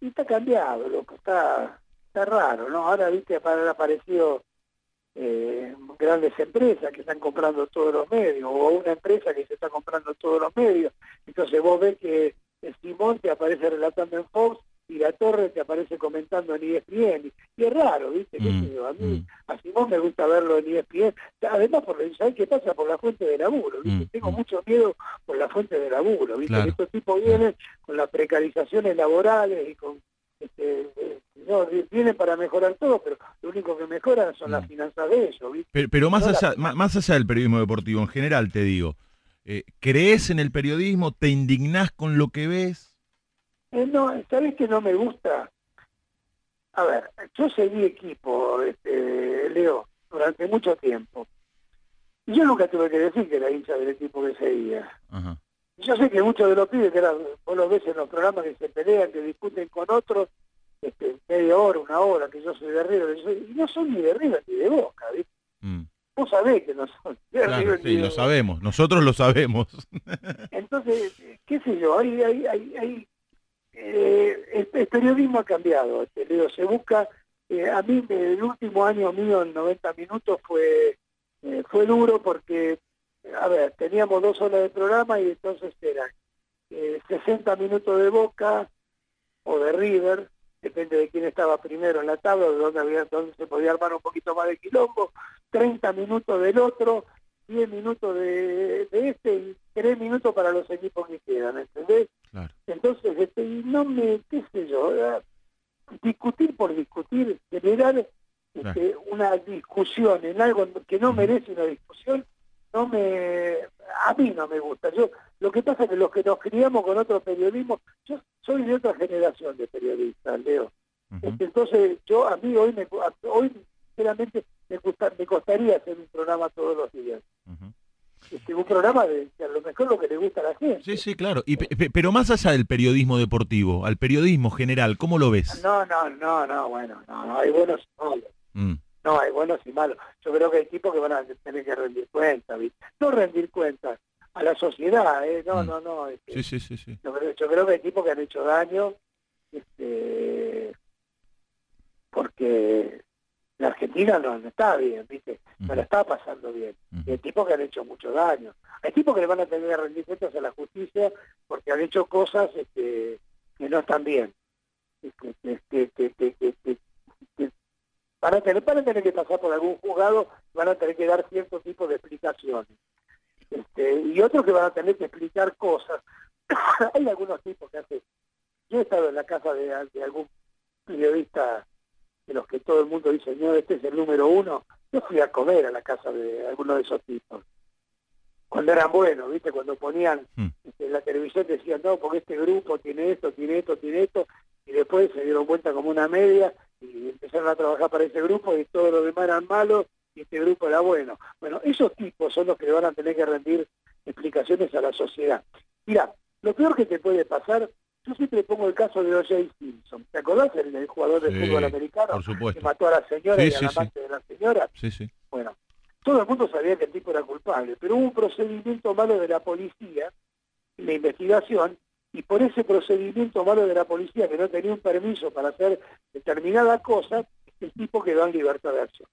Y está cambiado, loco, está, está raro, ¿no? Ahora, viste, han aparecido eh, grandes empresas que están comprando todos los medios, o una empresa que se está comprando todos los medios. Entonces vos ves que el Simón te aparece relatando en Fox y la Torre te aparece comentando en ESPN. Y, es raro, ¿viste? ¿Qué Mm, yo? A mí, mm. a Simón me gusta verlo en ESPN. Además, por, ¿sabés qué pasa? Por la fuente de laburo, ¿viste? Mm, Tengo mucho miedo por la fuente de laburo, ¿viste? Claro. Que estos tipos vienen con las precarizaciones laborales y con este, eh, no, vienen para mejorar todo, pero lo único que mejoran son las finanzas de ellos, ¿viste? Pero, pero más, No, allá, más allá del periodismo deportivo en general, te digo, eh, ¿crees en el periodismo? ¿Te indignás con lo que ves? Eh, no, ¿sabés que no me gusta? A ver, yo seguí equipo, este, Leo, durante mucho tiempo. Y yo nunca tuve que decir que era hincha del equipo que seguía. Ajá. Yo sé que muchos de los pibes que eran, vos los ves en los programas que se pelean, que discuten con otros, este, media hora, una hora, que yo soy de River, y no son ni de River ni de Boca, ¿viste? Mm. Vos sabés que no son de Claro, River ni sí, lo sabemos, nosotros lo sabemos. Entonces, qué sé yo, hay, hay, hay, hay, eh, el, periodismo ha cambiado, este, se busca, eh, a mí el último año mío en 90 minutos fue, eh, fue duro porque, a ver, teníamos dos horas de programa y entonces eran eh, 60 minutos de Boca o de River, depende de quién estaba primero en la tabla, de dónde, había, dónde se podía armar un poquito más de quilombo, 30 minutos del otro, 10 minutos de, de este y 3 minutos para los equipos que quedan, ¿entendés? Claro. Entonces, este, y no me, qué sé yo, discutir por discutir, generar este, una discusión en algo que no merece una discusión, no me, a mí no me gusta. Yo, lo que pasa es que los que nos criamos con otro periodismo, yo soy de otra generación de periodistas, Leo. Este, entonces, yo a mí hoy, me, hoy sinceramente, me, gusta, me costaría hacer un programa todos los días. Este, un programa de, a lo mejor lo que le gusta a la gente. Sí, sí, claro. Y, pe- pe- pero más allá del periodismo deportivo, al periodismo general, ¿cómo lo ves? No, no, no, no, bueno, no, no, hay buenos y malos. Mm. No, hay buenos y malos. Yo creo que hay tipos que van a tener que rendir cuentas. No rendir cuentas a la sociedad, ¿eh? No, no, no. este, Sí, sí, sí, sí. yo, creo, yo creo que hay tipos que han hecho daño, este, porque la Argentina no, no está bien, ¿viste? No la está pasando bien. Y hay tipos que han hecho mucho daño. Hay tipos que le van a tener que rendir cuentas a la justicia porque han hecho cosas este, que no están bien. Este, que- que van, a tener, van a tener que pasar por algún juzgado, van a tener que dar cierto tipo de explicaciones. Este, y otros que van a tener que explicar cosas. Hay algunos tipos que hacen... Yo he estado en la casa de, de algún periodista de los que todo el mundo dice, no, este es el número uno. Yo fui a comer a la casa de alguno de esos tipos. Cuando eran buenos, ¿viste? Cuando ponían este, en la televisión decían, no, porque este grupo tiene esto, tiene esto, tiene esto, y después se dieron cuenta como una media y empezaron a trabajar para ese grupo y todos los demás eran malos y este grupo era bueno. Bueno, esos tipos son los que le van a tener que rendir explicaciones a la sociedad. Mira, lo peor que te puede pasar, yo siempre pongo el caso de O.J. Simpson. ¿Te acordás el, el jugador de Sí, fútbol americano por supuesto. que mató a la señora Sí, y sí, al sí. amante de la señora? Sí, sí. Bueno, todo el mundo sabía que el tipo era culpable, pero hubo un procedimiento malo de la policía, la investigación, y por ese procedimiento malo de la policía que no tenía un permiso para hacer determinada cosa, el tipo quedó en libertad de acción.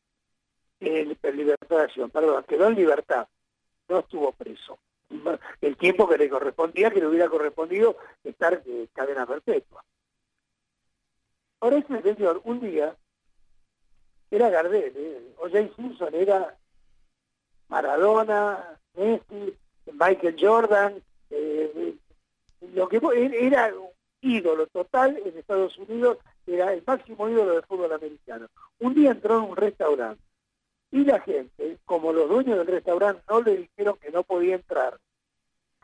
En libertad de acción, perdón, quedó en libertad, no estuvo preso. El tiempo que le correspondía, que le hubiera correspondido estar en cadena perpetua. Ahora ese señor, un día, era Gardel, ¿eh? O.J. Simpson era Maradona, Messi, Michael Jordan, eh, lo que era ídolo total en Estados Unidos, era el máximo ídolo del fútbol americano. Un día entró en un restaurante y la gente, como los dueños del restaurante no le dijeron que no podía entrar,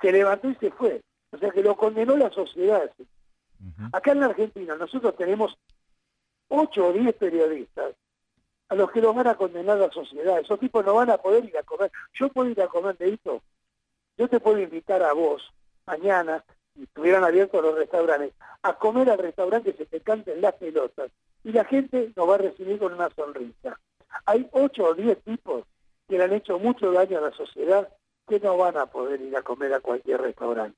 se levantó y se fue. O sea que lo condenó la sociedad. ¿sí? Acá en la Argentina nosotros tenemos ocho o diez periodistas a los que los van a condenar la sociedad. Esos tipos no van a poder ir a comer. Yo puedo ir a comer, Deito. Yo te puedo invitar a vos mañana, si estuvieran abiertos los restaurantes, a comer al restaurante que se te canten las pelotas. Y la gente nos va a recibir con una sonrisa. Hay ocho o diez tipos que le han hecho mucho daño a la sociedad que no van a poder ir a comer a cualquier restaurante.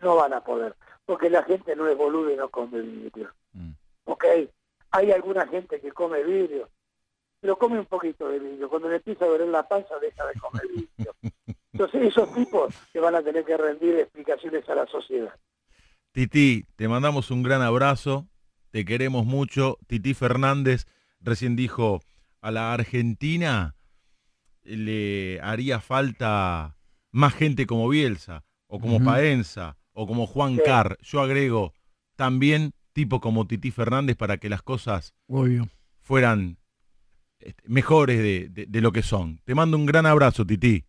No van a poder, porque la gente no es boludo y no come vidrio. ¿Ok? Hay alguna gente que come vidrio, pero come un poquito de vidrio. Cuando le empieza a doler la panza, deja de comer vidrio. Entonces, esos tipos que van a tener que rendir explicaciones a la sociedad. Titi, te mandamos un gran abrazo, te queremos mucho. Titi Fernández recién dijo, a la Argentina le haría falta más gente como Bielsa, o como. Paenza, o como Juan Sí. Carr. Yo agrego también tipo como Titi Fernández para que las cosas Obvio. fueran este, mejores de, de- de lo que son. Te mando un gran abrazo, Titi.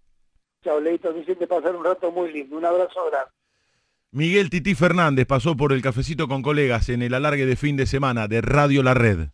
Chao, Leito, me hiciste pasar un rato muy lindo. Un abrazo grande. Miguel Titi Fernández pasó por el cafecito con colegas en el alargue de fin de semana de Radio La Red.